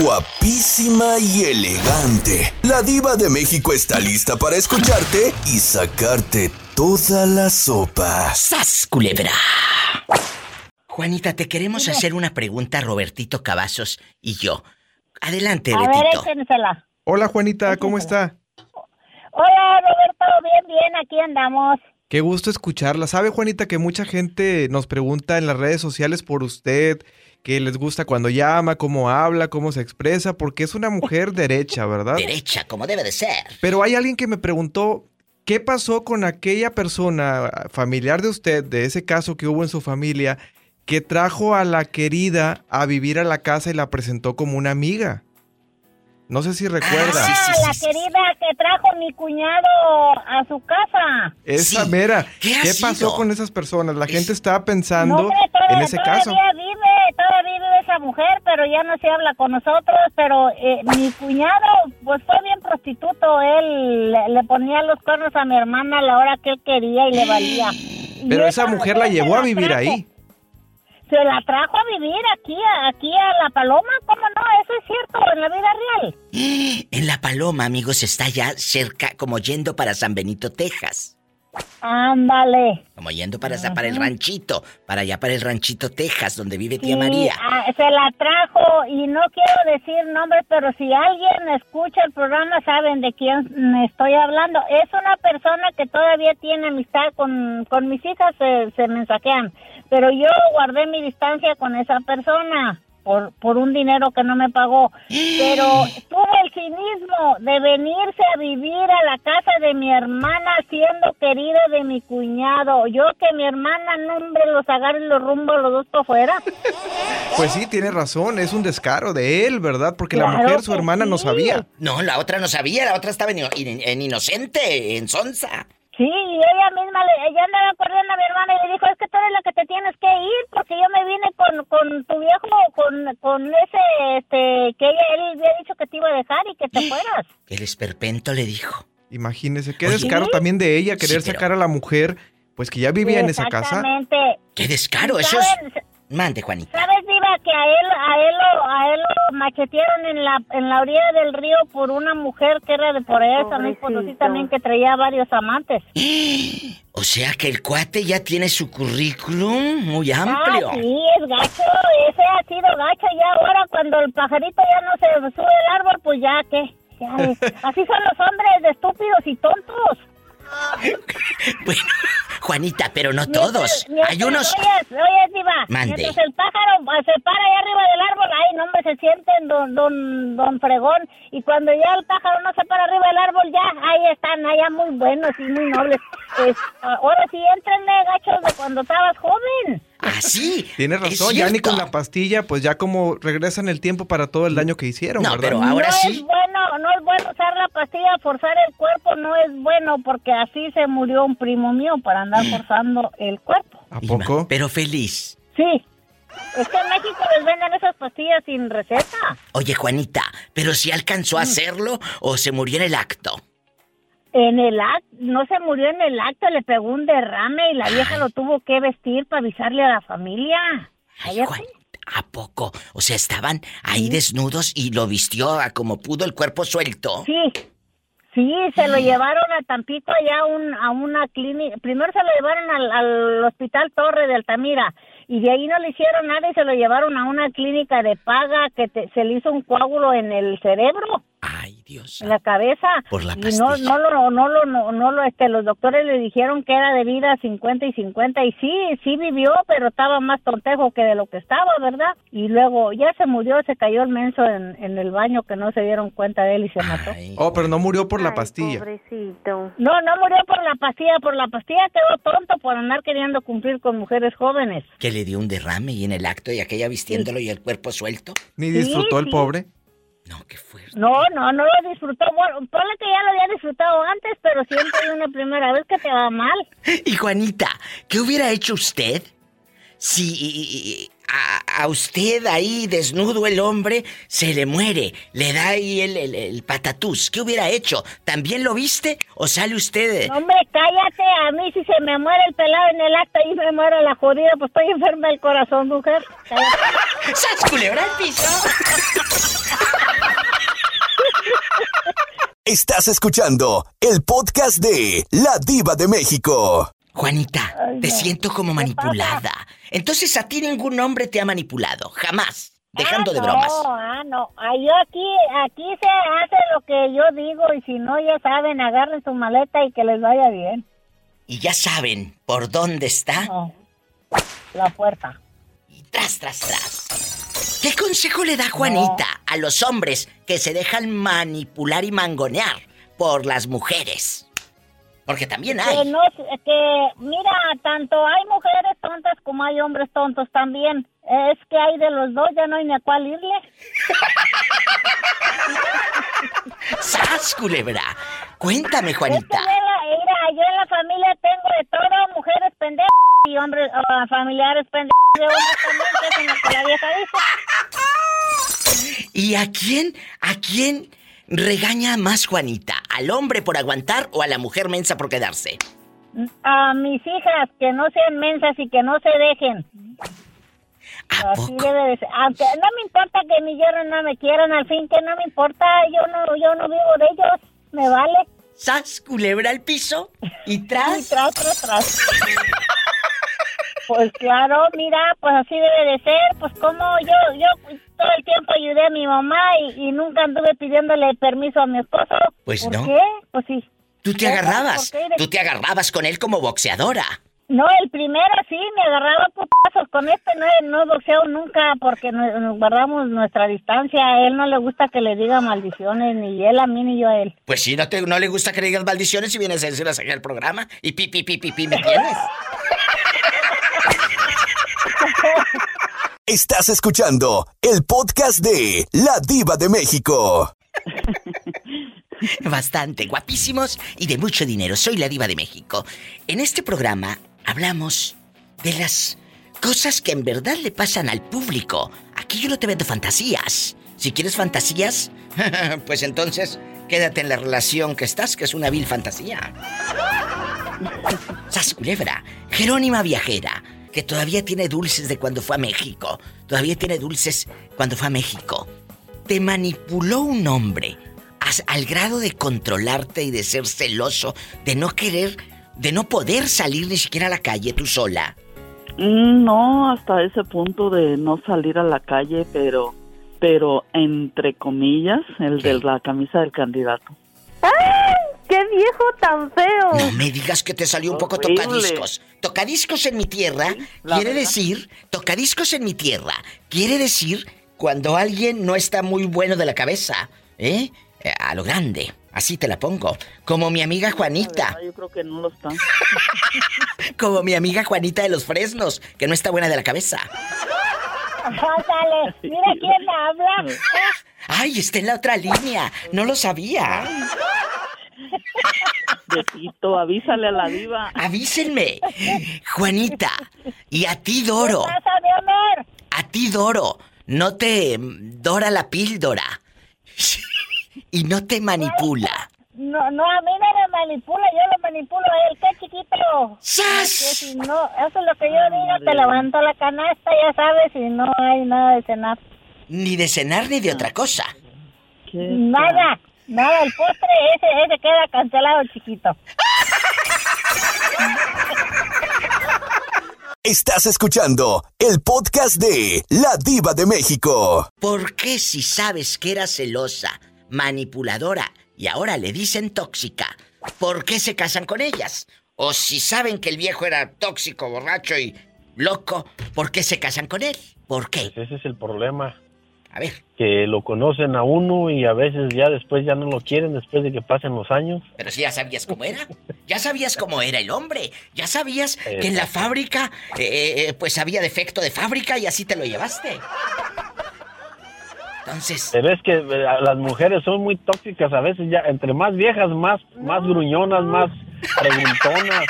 guapísima y elegante. La diva de México está lista para escucharte y sacarte toda la sopa. ¡Sas, culebra! Juanita, te queremos hacer una pregunta, Robertito Cavazos y yo. Adelante, A ver, Betito. échensela. Hola Juanita, ¿cómo está? Hola, Roberto, bien, bien, aquí andamos. Qué gusto escucharla. ¿Sabe Juanita que mucha gente nos pregunta en las redes sociales por usted, que les gusta cuando llama, cómo habla, cómo se expresa, porque es una mujer derecha, ¿verdad? Derecha, como debe de ser. Pero hay alguien que me preguntó, ¿qué pasó con aquella persona familiar de usted, de ese caso que hubo en su familia, que trajo a la querida a vivir a la casa y la presentó como una amiga? No sé si recuerda. sí, sí, Ah, la querida que trajo mi cuñado a su casa. Esa Sí. mera. ¿Qué pasó sido? con esas personas? La Es- gente está pensando No, hombre, todavía, en ese caso. Vive, todavía vive esa mujer, pero ya no se habla con nosotros. Pero eh, mi cuñado, pues fue bien prostituto. Él le, le ponía los cuernos a mi hermana a la hora que él quería y le valía. Y Pero esa mujer la se llevó a vivir trajo. ahí. Se la trajo a vivir aquí, a- aquí a La Paloma. ¿Cómo no? Eso es cierto, en la vida real. En La Paloma, amigos, está ya cerca, como yendo para San Benito, Texas. Ándale. Como yendo para, para el ranchito, para allá para el ranchito Texas, donde vive tía María. ah, se la trajo y no quiero decir nombres, pero si alguien escucha el programa saben de quién me estoy hablando. Es una persona que todavía tiene amistad con, con mis hijas, se, se mensajean, pero yo guardé mi distancia con esa persona. Por, por un dinero que no me pagó. Pero tuve el cinismo de venirse a vivir a la casa de mi hermana siendo querida de mi cuñado. Yo que mi hermana, no hombre, los agarre y los rumbo los dos para afuera. Pues sí, tiene razón, es un descaro de él, ¿verdad? Porque la mujer, su hermana, no sabía. No, la otra no sabía, la otra estaba en, en- en inocente, en sonsa. Sí, y ella misma, le, ella andaba corriendo a mi hermana y le dijo, es que tú eres la que te tienes que ir porque yo me vine con, con tu viejo, con, con ese, este, que ella, él había dicho que te iba a dejar y que te fueras. El esperpento le dijo. Imagínese, qué Oye. descaro también de ella querer Sí, pero- sacar a la mujer, pues que ya vivía en esa casa. Exactamente. ¡Qué descaro! Eso es... ¿Sabes? Mande, Juanita. ¿Sabes, Diva, que a él, a él, lo, a él lo machetearon en la, en la orilla del río por una mujer que era de por San Luis Potosí también, que traía varios amantes? O sea que el cuate ya tiene su currículum muy amplio. Ah, sí, es gacho, ese ha sido gacho ya ahora cuando el pajarito ya no se sube al árbol, pues ya, ¿qué? Ya, es- así son los hombres de estúpidos y tontos. Bueno, Juanita, pero no todos. mientras- Hay unos... Oye, oye, Diva, Mande. mientras el pájaro ah, se para ahí arriba del árbol, ay, no, hombre, se sienten don, don, don fregón. Y cuando ya el pájaro no se para arriba del árbol, ya, ahí están, allá muy buenos y muy nobles. Es, ahora sí, entrenle gachos de cuando estabas joven. Ah, sí. Tienes es razón, ya ni con la pastilla, pues ya como regresan el tiempo para todo el daño que hicieron, No, ¿verdad? pero ahora no sí. es bueno, no es bueno usar la pastilla, forzar el cuerpo no es bueno porque así se murió un primo mío para andar forzando el cuerpo. ¿A poco? Pero feliz. Sí. Es que en México les venden esas pastillas sin receta. Oye, Juanita, ¿pero si alcanzó a hacerlo o se murió en el acto? En el acto, no se murió en el acto, le pegó un derrame y la vieja Ay. lo tuvo que vestir para avisarle a la familia. Ay, ¿a poco? O sea, estaban ahí desnudos y lo vistió a como pudo el cuerpo suelto. Sí, sí, se lo llevaron a Tampico allá a, un, a una clínica. Primero se lo llevaron al, al hospital Torre de Altamira y de ahí no le hicieron nada y se lo llevaron a una clínica de paga que te- se le hizo un coágulo en el cerebro. Ay, Dios. en la cabeza Por la y no pastilla. no lo no lo no, no lo este los doctores le dijeron que era de vida 50 y 50 y sí sí vivió pero estaba más tontejo que de lo que estaba verdad y luego ya se murió se cayó el menso en, en el baño que no se dieron cuenta de él y se mató Ay, Oh, pero no murió por la Ay, pastilla. Pobrecito. no no murió por la pastilla por la pastilla quedó tonto por andar queriendo cumplir con mujeres jóvenes que le dio un derrame y en el acto y aquella vistiéndolo y el cuerpo suelto. Ni disfrutó el sí. pobre. No, qué fuerte. no no no lo disfrutó bueno ponle que ya lo había disfrutado antes pero siempre hay una primera vez que te va mal Y Juanita, ¿qué hubiera hecho usted si a, usted ahí desnudo el hombre se le muere, le da ahí el, patatús. ¿Qué hubiera hecho? ¿También lo viste o sale usted? Hombre, cállate, a mí si se me muere el pelado en el acto y me muere la jodida, pues estoy enferma del corazón, mujer. ¡Sas culebra el piso! Estás escuchando el podcast de La Diva de México. Juanita, Ay, te no. siento como ¿Qué manipulada. Entonces a ti ningún hombre te ha manipulado, jamás. Dejando ah, de bromas. No, ah, no. Ah, yo aquí, aquí se hace lo que yo digo y si no, ya saben, agarren su maleta y que les vaya bien. Y ya saben por dónde está No. La puerta. y tras, tras, tras. ¿Qué consejo le da Juanita a los hombres que se dejan manipular y mangonear por las mujeres? Porque también Que hay. no, que, mira, tanto hay mujeres tontas como hay hombres tontos también. Es que hay de los dos, ya no hay ni a cuál irle. ¡Sas, culebra! Cuéntame, Es que Juanita. en la- mira, yo en la familia tengo de todo, mujeres pendejas y hombres, ah, familiares pendejos de hombres también, que es en que la vieja dice. ¿Y a quién, a quién regaña más Juanita? ¿Al hombre por aguantar o a la mujer mensa por quedarse? A mis hijas, que no sean mensas y que no se dejen. ¿A Así poco? debe de ser. Aunque no me importa que mi yerno no me quieran, al fin que no me importa, yo no, yo no vivo de ellos, me vale. ¿Sas, culebra al piso? ¿Y Y tras? tras, tras, tras. Pues claro, mira, pues así debe de ser, pues como yo, yo todo el tiempo ayudé a mi mamá y, y nunca anduve pidiéndole permiso a mi esposo. Pues ¿Por no. qué? Pues sí. Tú te ¿Por agarrabas. Tú te agarrabas con él como boxeadora. No, el primero sí, me agarraba putazos. Con este no, no boxeo nunca porque nos, nos guardamos nuestra distancia. A él no le gusta que le diga maldiciones, ni él a mí ni yo a él. Pues sí, no, te, no le gusta que le digas maldiciones y vienes a decirlas aquí al programa. Y pi, pi, pi, pi, pi, ¿me entiendes? Estás escuchando el podcast de La Diva de México. Bastante guapísimos y de mucho dinero. Soy la diva de México. En este programa hablamos de las cosas que en verdad le pasan al público. Aquí yo no te vendo fantasías. Si quieres fantasías, pues entonces quédate en la relación que estás, que es una vil fantasía. Sas culebra, Jerónima viajera, que todavía tiene dulces de cuando fue a México. Todavía tiene dulces cuando fue a México. Te manipuló un hombre al grado de controlarte y de ser celoso, de no querer, de no poder salir ni siquiera a la calle tú sola. Mm, No, hasta ese punto de no salir a la calle, pero, pero entre comillas, el de la camisa del candidato. ¡Qué viejo tan feo! No me digas que te salió un poco Horrible. tocadiscos. Tocadiscos en mi tierra quiere verdad. decir, tocadiscos en mi tierra quiere decir cuando alguien no está muy bueno de la cabeza, ¿eh? Eh, A lo grande. Así te la pongo. Como mi amiga Juanita. verdad, yo creo que no lo están. Como mi amiga Juanita de los Fresnos, que no está buena de la cabeza. Ándale, mira quién habla. ¡Ay, está en la otra línea! No lo sabía. Betito, avísale a la diva. Avísenme. Juanita. Y a ti, Doro. ¿Qué pasa, mi amor? A ti, Doro. No te mm, dora la píldora. y no te manipula. No, no, a mí no me manipula, yo lo manipulo a él. ¿Qué chiquito? Que ¡Sas! si no, eso es lo que yo digo, te levanto la canasta, ya sabes, y no hay nada de cenar. Ni de cenar ni de otra cosa. ¿Qué Nada, nada, el postre ese, ese queda cancelado, chiquito. Estás escuchando el podcast de La Diva de México. ¿Por qué si sabes que era celosa, manipuladora y ahora le dicen tóxica, por qué se casan con ellas? O si saben que el viejo era tóxico, borracho y loco, ¿por qué se casan con él? ¿Por qué? Ese es el problema, A ver, que lo conocen a uno y a veces ya después ya no lo quieren después de que pasen los años. pero si ya sabías cómo era, ya sabías cómo era el hombre, ya sabías que en la fábrica, eh, eh, pues había defecto de fábrica y así te lo llevaste. Entonces, Pero es que eh, las mujeres son muy tóxicas a veces ya, entre más viejas, más, más gruñonas, más preguntonas.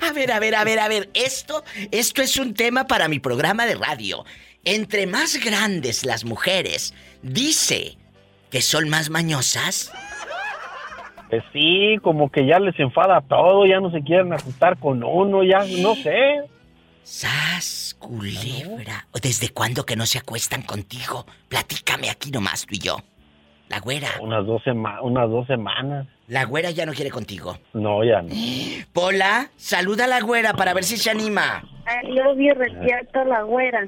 A ver, a ver, a ver, a ver. Esto, esto es un tema para mi programa de radio. Entre más grandes las mujeres, dice que son más mañosas. Pues sí, como que ya les enfada todo, ya no se quieren ajustar con uno, ya no sé. Sas, culebra. ¿Desde cuándo que no se acuestan contigo? Platícame aquí nomás tú y yo. La güera. Unas dos, sema- unas dos semanas. La güera ya no quiere contigo. No, ya no. Pola, saluda a la güera para ver si se anima. Adiós, mi respeto, la güera.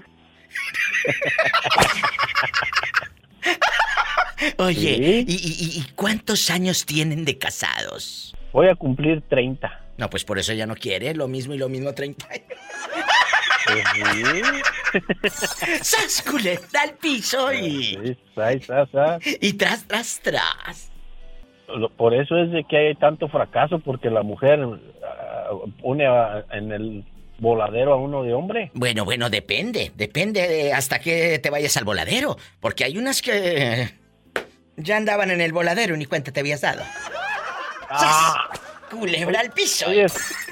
Oye, Sí. ¿y, y- y cuántos años tienen de casados? Voy a cumplir 30. No, pues por eso ya no quiere, lo mismo y lo mismo 30 años. Pues sí. ¡Sas, culebra al piso y... Y tras, tras, tras. Por eso es de que hay tanto fracaso, porque la mujer ah, pone a- en el voladero a uno de hombre. Bueno, bueno, depende. Depende de hasta que te vayas al voladero. Porque hay unas que... Ya andaban en el voladero y ni cuenta te habías dado. Ah, Culebra al piso. oye,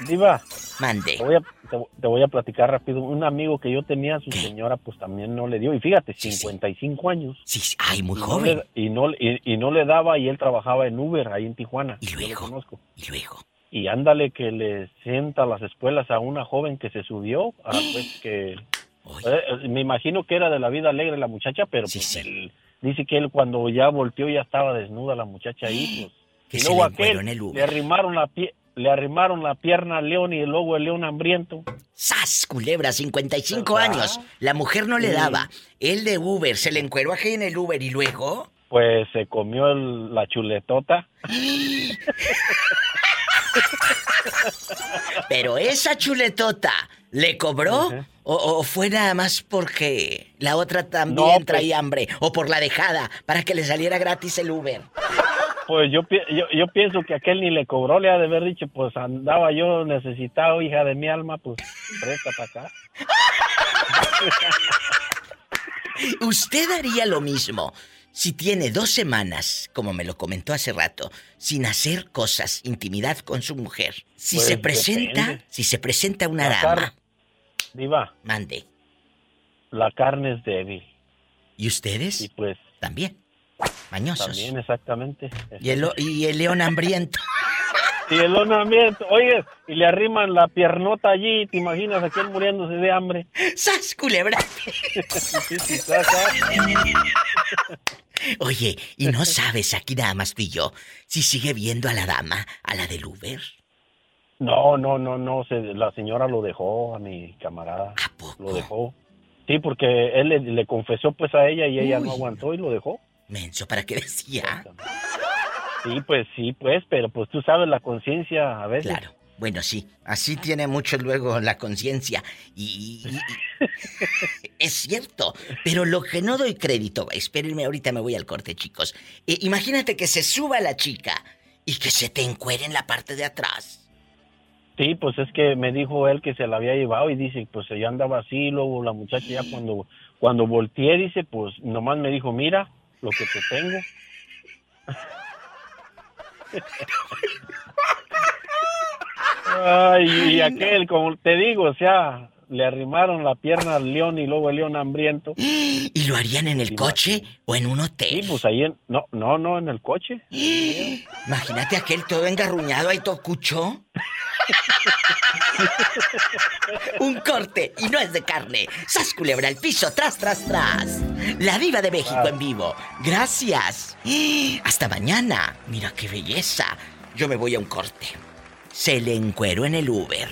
Diva, Mande. te voy, a, te, te voy a platicar rápido. Un amigo que yo tenía, su ¿Qué? señora, pues también no le dio. Y fíjate, Sí, sí. 55 años. Sí, sí. Ay, muy Y no joven. le- y, no, y, y no le daba y él trabajaba en Uber ahí en Tijuana. ¿Y Yo lo luego? conozco. Y luego. Y ándale que le sienta a las escuelas a una joven que se subió, a, pues que eh, eh, me imagino que era de la vida alegre la muchacha, pero Sí, pues sí. él- dice que él cuando ya volteó ya estaba desnuda la muchacha ahí, pues. Que y luego aquel en el le arrimaron la pie le arrimaron la pierna al león y luego el león hambriento. ¡Sas, culebra! 55 ¿Verdad? años. La mujer no le Sí. daba. Él de Uber, se le encueró aquí en el Uber y luego... Pues se comió el- la chuletota. Pero esa chuletota, ¿le cobró? Ujú. o, o fue nada más porque la otra también No, pues- traía hambre? ¿O por la dejada, para que le saliera gratis el Uber? Pues yo, yo, yo pienso que aquel ni le cobró, le ha de haber dicho, pues andaba yo necesitado, hija de mi alma, pues presta para acá. ¿Usted haría lo mismo si tiene dos semanas, como me lo comentó hace rato, sin hacer cosas, intimidad con su mujer? Si Pues se presenta, depende. si se presenta una La dama, Diva, mande. la carne es débil. ¿Y ustedes? Y pues También. Mañosos. también exactamente. Y el, y el león hambriento. Y el honamiento, oye, y le arriman la piernota allí, ¿te imaginas aquel muriéndose de hambre? ¡Sas, culebra! Oye, ¿y no sabes aquí nada más tú y yo si sigue viendo a la dama, a la del Uber? No, no, no, no, se- la señora lo dejó a mi camarada. ¿A poco? Lo dejó. Sí, porque él le, le confesó pues a ella y ella Uy. no aguantó y lo dejó. Menso, ¿para qué decía? Sí, pues sí, pues, pero pues tú sabes la conciencia a veces. Claro. Bueno, sí, así tiene mucho luego la conciencia. Y, y- y- es cierto, pero lo que no doy crédito, espérenme, ahorita me voy al corte, chicos. Eh, imagínate que se suba la chica y que se te encuere en la parte de atrás. Sí, pues es que me dijo él que se la había llevado y dice, pues ella andaba así, luego la muchacha ya cuando, cuando volteé, dice, pues nomás me dijo, mira lo que te tengo. Ay, y aquel, como te digo, o sea, le arrimaron la pierna al león y luego el león hambriento. ¿Y lo harían en el Sí, coche o en un Sí, hotel? pues ahí en, no, no, no, en el coche. Imagínate aquel todo engarruñado ahí todo cucho. Un corte y no es de carne. Sas culebra al piso, tras, tras, tras. La diva de México en vivo. Gracias. Hasta mañana. Mira qué belleza. Yo me voy a un corte. Se le encuero en el Uber.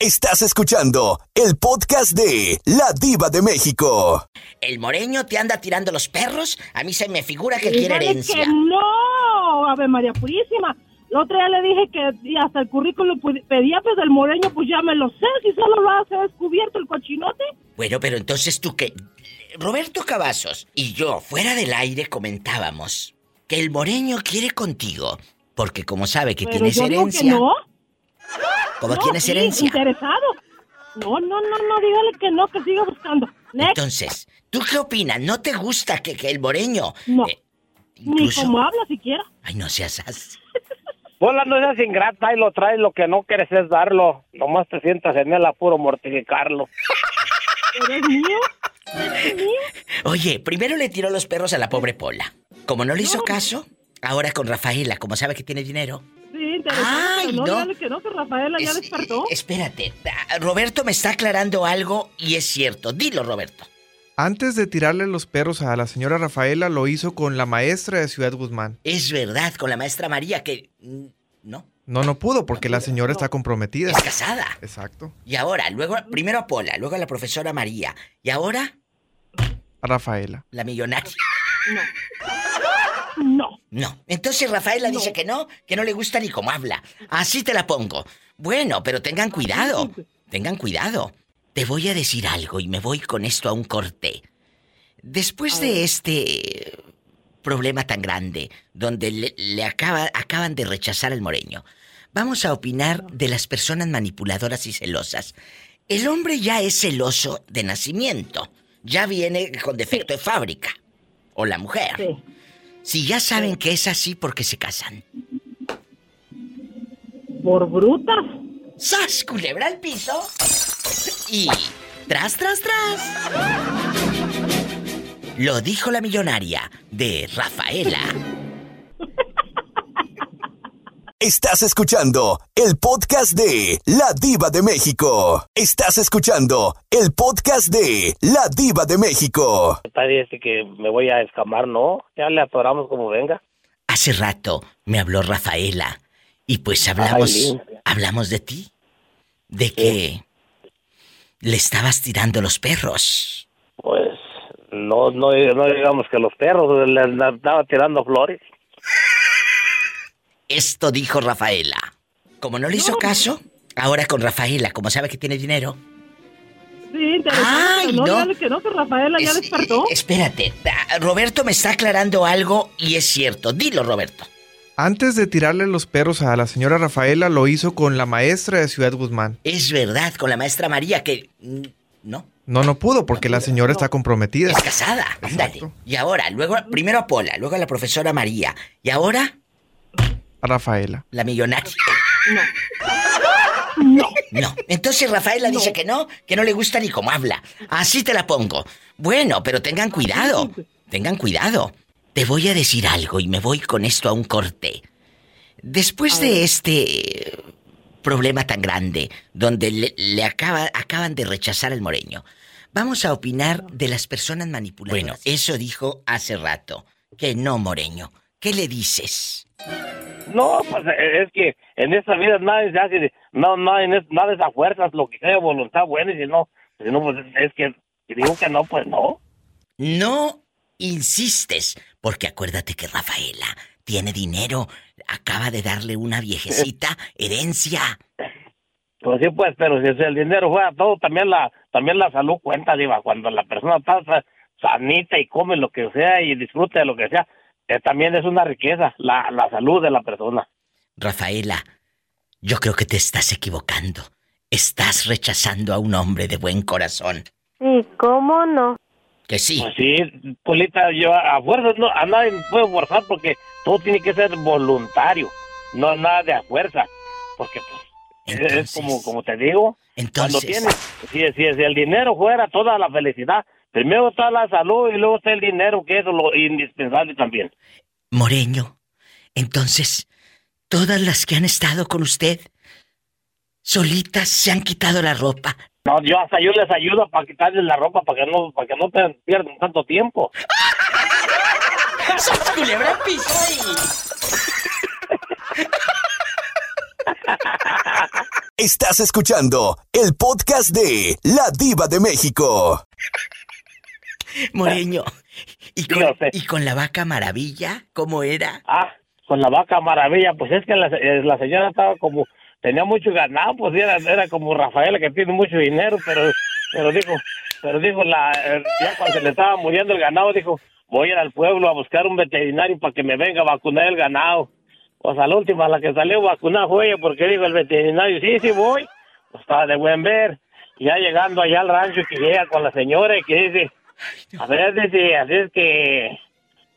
Estás escuchando el podcast de La Diva de México. ¿El moreño te anda tirando los perros? A mí se me figura que quiere herencia. que no, Ave María Purísima. La otra día le dije que hasta el currículum pedía, pues del moreño, pues ya me lo sé, si solo lo hace descubierto el cochinote. Bueno, pero entonces tú qué. Roberto Cavazos y yo, fuera del aire, comentábamos que el moreño quiere contigo. Porque como sabe que Pero tienes yo digo herencia. que no. Como no, tienes sí, herencia. interesado. No, no, no, no, dígale que no, que siga buscando. Next. Entonces, ¿tú qué opinas? ¿No te gusta que, que el moreño. No. eh, Ni como habla siquiera. Ay, no seas así. Bola no seas ingrata y lo traes, lo que no quieres es darlo. Nomás te sientas en el apuro mortificarlo. ¿Eres mío? ¿Eres mío? Oye, primero le tiró los perros a la pobre Pola. Como no le hizo caso, ahora con Rafaela, como sabe que tiene dinero. Sí, interesante. Ay, no, que no, que Rafaela ya Es- despertó. Espérate, ah, Roberto me está aclarando algo y es cierto. Dilo, Roberto. Antes de tirarle los perros a la señora Rafaela, lo hizo con la maestra de Ciudad Guzmán. Es verdad, con la maestra María, que... mm, No, No, no pudo porque la señora está comprometida. es casada. Exacto. Y ahora, luego, primero a Pola, luego a la profesora María. Y ahora, A Rafaela. la millonaria. No. No. Entonces Rafaela dice que no, que no le gusta ni cómo habla. Así te la pongo. Bueno, pero tengan cuidado. Tengan cuidado. Te voy a decir algo y me voy con esto a un corte. Después de este problema tan grande, donde le, le acaba- acaban de rechazar al moreño, vamos a opinar de las personas manipuladoras y celosas. El hombre ya es celoso de nacimiento. Ya viene con defecto de fábrica. O la mujer. Sí. Si ya saben que es así porque se casan. Por brutas. ¡Sas! Culebra al piso. Y. ¡Tras, tras, tras! Lo dijo la millonaria de Rafaela. Estás escuchando el podcast de La Diva de México. Estás escuchando el podcast de La Diva de México. Está dice que me voy a escamar, ¿no? Ya le atoramos como venga. Hace rato me habló Rafaela. Y pues hablamos. Ay, hablamos de ti. De que. Le estabas tirando los perros. Pues no, no, no digamos que los perros le andaba tirando flores. Esto dijo Rafaela. Como no le hizo caso, ahora con Rafaela, como sabe que tiene dinero. Sí, interesante. Ay, no, no. que no, que Rafaela ya Es- despertó. eh, espérate, ah, Roberto me está aclarando algo y es cierto. Dilo, Roberto. Antes de tirarle los perros a la señora Rafaela, lo hizo con la maestra de Ciudad Guzmán. Es verdad, con la maestra María que... mm, No, No, no pudo porque la señora está comprometida. es casada. Ándale. Y ahora, luego, primero a Pola, luego a la profesora María. Y ahora, A Rafaela. la millonaria. No. No. Entonces Rafaela dice que no, que no le gusta ni cómo habla. Así te la pongo. Bueno, pero tengan cuidado. Tengan cuidado. Te voy a decir algo y me voy con esto a un corte. Después de este problema tan grande, donde le, le acaba, acaban de rechazar al moreño, vamos a opinar de las personas manipuladoras. Bueno, eso dijo hace rato. Que no, moreño. ¿Qué le dices? No, pues eh, es que en esta vida nada se hace, de- no, no, en es- nada es a fuerzas, lo que sea voluntad buena, y si no, si no, pues es que, si digo que no, pues no. No insistes, porque acuérdate que Rafaela tiene dinero, acaba de darle una viejecita herencia. Pues sí, pues, pero si el dinero fuera todo, también la, también la salud cuenta, diva, cuando la persona está sa- sanita y come lo que sea y disfruta de lo que sea, eh, también es una riqueza, la, la salud de la persona. Rafaela, yo creo que te estás equivocando. Estás rechazando a un hombre de buen corazón. Sí, ¿cómo no? Que sí. Pues sí, Polita, yo a fuerzas no, a nadie puede forzar porque todo tiene que ser voluntario, no nada de a fuerza, porque pues, es- como, como te digo, cuando Entonces, tienes, si, si, si el dinero fuera toda la felicidad, primero está la salud y luego está el dinero, que es lo indispensable también. Moreño, entonces, todas las que han estado con usted, solitas se han quitado la ropa. No, yo hasta yo les ayudo para quitarles la ropa para que no, para que no te pierdan tanto tiempo. ¡Sas, culebra Estás escuchando el podcast de La Diva de México. Moreño, ¿y con, Dígame usted. ¿y con la vaca maravilla? ¿Cómo era? Ah, con la vaca maravilla, pues es que la, eh, la señora estaba como, tenía mucho ganado, pues era, era como Rafaela que tiene mucho dinero, pero, pero dijo, pero dijo la, eh, ya cuando se le estaba muriendo el ganado, dijo, voy a ir al pueblo a buscar un veterinario para que me venga a vacunar el ganado. Pues a la última, la que salió vacunada fue ella, porque dijo el veterinario, sí, sí voy, pues estaba de buen ver. Y ya llegando allá al rancho que llega con la señora y que dice, a ver, dice, así es que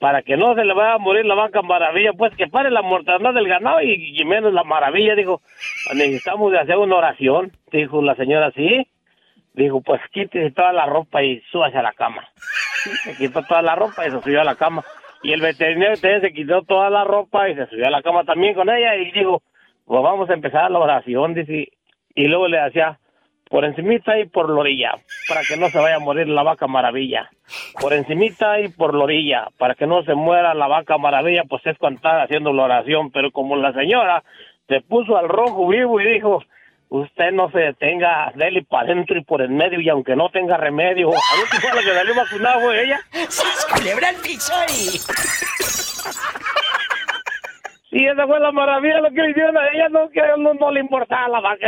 para que no se le vaya a morir la vaca maravilla, pues que pare la mortandad del ganado y, menos la maravilla, dijo, necesitamos de hacer una oración, dijo la señora, sí, dijo, pues quítese toda la ropa y súbase a la cama. Se quitó toda la ropa y se subió a la cama. Y el veterinario también se quitó toda la ropa y se subió a la cama también con ella y dijo, pues vamos a empezar la oración, dice, y luego le hacía, por encimita y por la orilla, para que no se vaya a morir la vaca maravilla. Por encimita y por la orilla, para que no se muera la vaca maravilla, pues es cuando estaba haciendo la oración, pero como la señora se puso al rojo vivo y dijo, usted no se detenga, dele para adentro y por el medio, y aunque no tenga remedio, a ver si fue la que salió vacunada fue ella. ¡Sas, culebra y... Sí, esa fue la maravilla lo que le hicieron a ella, no, que no, no le importaba la vaca.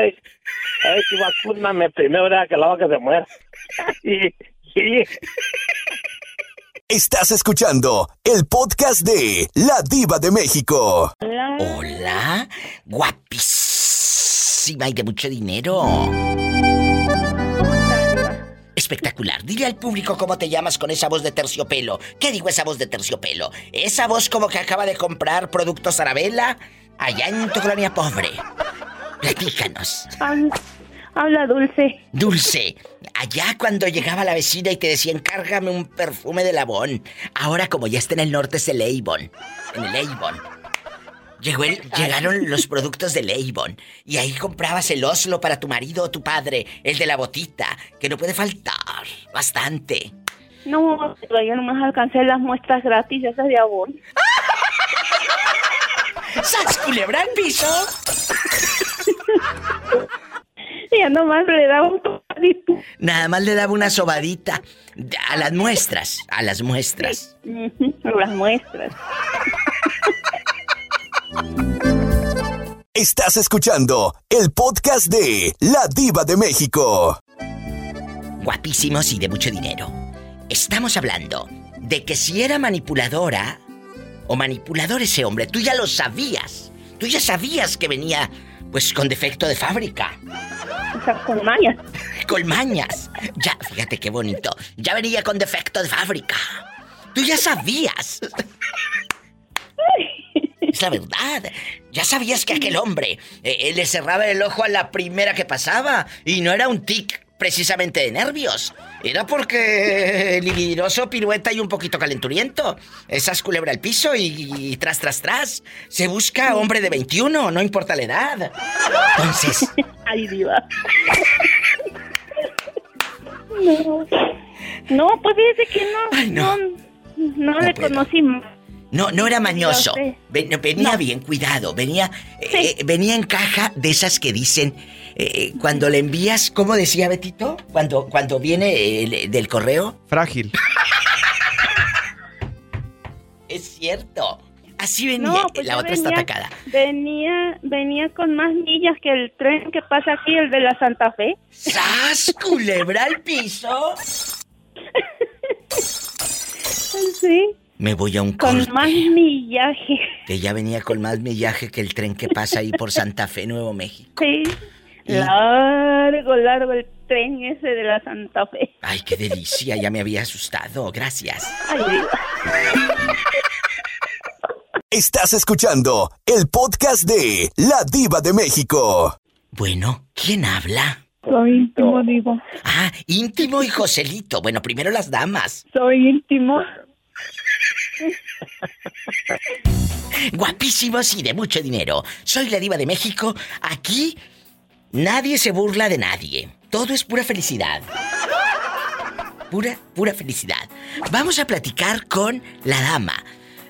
Ay, si vacúname primero, era que la vaca se muera. Y, sí. Estás escuchando el podcast de La Diva de México. Hola, guapísima y de mucho dinero. Espectacular. Dile al público cómo te llamas con esa voz de terciopelo. ¿Qué digo esa voz de terciopelo? Esa voz como que acaba de comprar productos Arabella allá en tu colonia pobre. Platícanos. Habla dulce. Dulce, allá cuando llegaba la vecina y te decía, encárgame un perfume de Labón. Ahora como ya está en el norte es el Avon. En el Avon. Llegó el- llegaron los productos del Avon. Y ahí comprabas el Oslo para tu marido o tu padre. El de la botita, que no puede faltar. Bastante. No, pero yo nomás alcancé las muestras gratis esas de abón. ¡Sas, culebra al piso! Ya nomás le daba un tocadito. Nada más le daba una sobadita. A las muestras, a las muestras. Ujú, Las muestras. Estás escuchando el podcast de La Diva de México. guapísimos y de mucho dinero. Estamos hablando de que si era manipuladora o manipulador ese hombre, tú ya lo sabías. Tú ya sabías que venía pues con defecto de fábrica, O sea. Ya, fíjate qué bonito. Ya venía con defecto de fábrica. Tú ya sabías. Es la verdad. Ya sabías que aquel hombre eh, eh, le cerraba el ojo a la primera que pasaba. Y no era un tic precisamente de nervios. Era porque libidinoso, pirueta y un poquito calenturiento. Esas culebra al piso y, y tras, tras, tras. Se busca hombre de 21, no importa la edad. Entonces, Ay, diva. No. No, pues fíjese que no. Ay, no. no. no le puedo. conocí más. No, no era mañoso. Ven- venía No. bien, cuidado. Venía, eh, Sí. eh, venía en caja de esas que dicen eh, cuando le envías, ¿cómo decía Betito? Cuando, cuando viene el- del correo. Frágil. Es cierto. Así venía. No, pues la otra está venía- atacada. Venía, venía con más millas que el tren que pasa aquí, el de la Santa Fe. ¡Sas! Culebra al piso. Sí, Me voy a un con corte. más millaje. Que ya venía con más millaje que el tren que pasa ahí por Santa Fe, Nuevo México. Sí. Y- Largo, largo el tren ese de la Santa Fe. Ay, qué delicia. Ya me había asustado. Gracias. Ay, diva. Estás escuchando el podcast de La Diva de México. Bueno, ¿quién habla? Soy íntimo, digo. Ah, íntimo y Joselito. Bueno, primero las damas. Soy íntimo. Guapísimos y de mucho dinero. Soy la diva de México. Aquí nadie se burla de nadie. Todo es pura felicidad. Pura, pura felicidad. Vamos a platicar con la dama,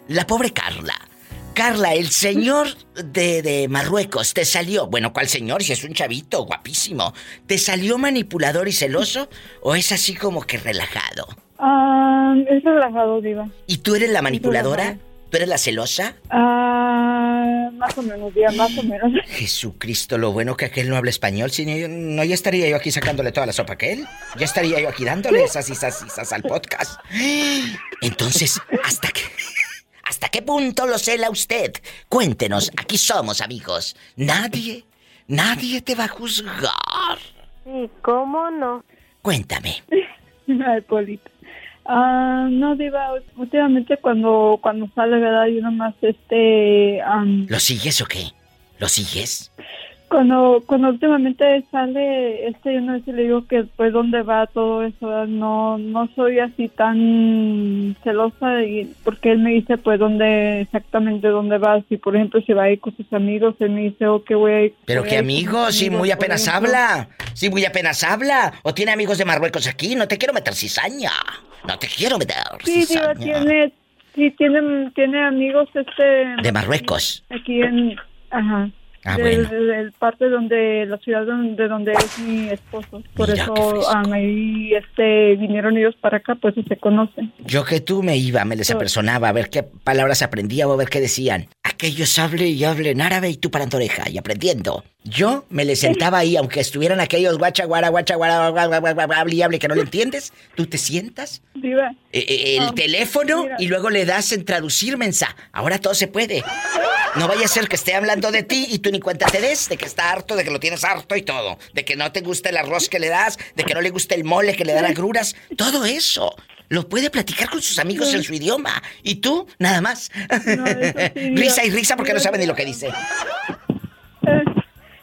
la pobre Carla. Carla, el señor de, de Marruecos te salió. Bueno, ¿cuál señor? Si es un chavito, guapísimo. ¿Te salió manipulador y celoso? ¿O es así como que relajado? Ah, es relajado, diva. ¿Y tú eres la manipuladora? ¿Tú eres la celosa? Ah, más o menos, diva, más o menos. Jesucristo, lo bueno que aquel no habla español, si no, no, ya estaría yo aquí sacándole toda la sopa a aquel. Ya estaría yo aquí dándole esas y esas y esas al podcast. Entonces, ¿hasta qué, ¿hasta qué punto lo cela usted? Cuéntenos, aquí somos amigos. Nadie, nadie te va a juzgar. Sí, ¿cómo no? Cuéntame. Ay, Polita. Ah, no, diva, últimamente cuando, cuando sale, ¿verdad? Yo nomás, este, am, ¿Lo sigues o qué? ¿Lo sigues? Cuando, cuando últimamente sale, este, yo no sé si le digo que pues dónde va todo eso, ¿verdad? no, no soy así tan celosa y porque él me dice pues dónde, exactamente dónde va, si por ejemplo si va a ir con sus amigos, él me dice, oh, que voy a ir. Pero qué amigos, si muy apenas habla. Si muy apenas habla. O tiene amigos de Marruecos aquí. No te quiero meter cizaña. No te quiero meter Sí, Diva, tiene, sí, tiene, tiene amigos este... De Marruecos. Aquí en, ajá. Ah, del, bueno. del parte donde, la ciudad donde, donde es mi esposo. Por Mira, eso am, ahí este, vinieron ellos para acá, pues y se conocen. Yo que tú me iba, me les apersonaba a ver qué palabras aprendía o a ver qué decían. Aquellos hable y hablen árabe y tú parando oreja y aprendiendo. Yo me les sentaba ahí, aunque estuvieran aquellos guacha, guara, guacha, guara, hable y hable que no le entiendes. Tú te sientas, Diva, eh, eh, el Ah, teléfono mira. y luego le das en traducir mensa. Ahora todo se puede. No vaya a ser que esté hablando de ti y tú ni cuenta te des, de que está harto, de que lo tienes harto y todo. De que no te gusta el arroz que le das, de que no le gusta el mole que le dan agruras. Todo eso. Lo puede platicar con sus amigos en su idioma. Y tú, nada más. No, sí, risa y risa porque no sabe ni lo que dice.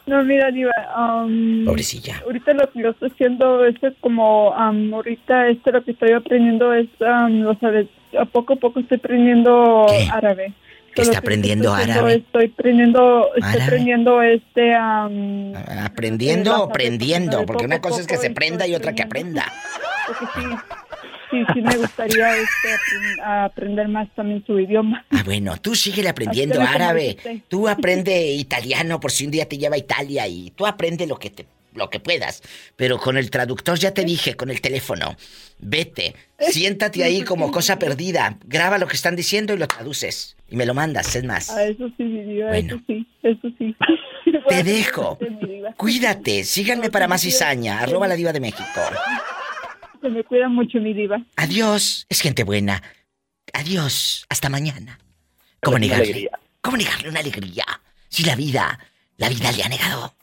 no, mira, Diva, am, Pobrecilla. ahorita lo que yo estoy haciendo es como, am, ahorita este lo que estoy aprendiendo es, am, o sea, de- a poco a poco estoy aprendiendo ¿Qué? árabe. ¿Qué está aprendiendo árabe? Estoy aprendiendo, estoy aprendiendo este, am, Aprendiendo Eh, o aprendiendo, de porque una cosa es que se prenda y otra que aprenda. porque sí, sí, sí me gustaría este, aprender más también su idioma. Ah, bueno, tú síguele aprendiendo árabe. Tú aprende italiano por si un día te lleva a Italia y tú aprende lo que te lo que puedas. Pero con el traductor ya te dije, con el teléfono. Vete, siéntate ahí como cosa perdida. Graba lo que están diciendo y lo traduces. Y me lo mandas, es más. A eso sí, mi diva, Bueno. eso sí, eso sí. Te dejo. Cuídate, síganme para más cizaña. Arroba la diva de México. Se me cuida mucho, mi diva. Adiós. Es gente buena. Adiós. Hasta mañana. ¿Cómo negarle? ¿Cómo negarle una alegría? Si la vida, la vida le ha negado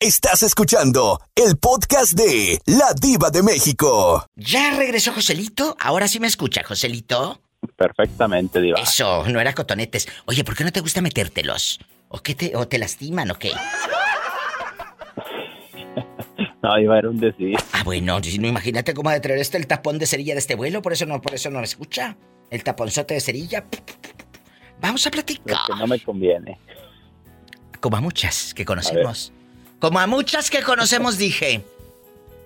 Estás escuchando el podcast de La Diva de México. ¿Ya regresó Joselito? Ahora sí me escucha, Joselito. Perfectamente, Diva. Eso, no era cotonetes. Oye, ¿por qué no te gusta metértelos? ¿O qué te, o te lastiman o qué? No, Diva, era un decir. Ah, bueno, si no, imagínate cómo ha de traer este el tapón de cerilla de este vuelo, por eso no, por eso no me escucha. El taponzote de cerilla. Vamos a platicar. Lo que no me conviene. Como a muchas que conocemos. Como a muchas que conocemos, dije.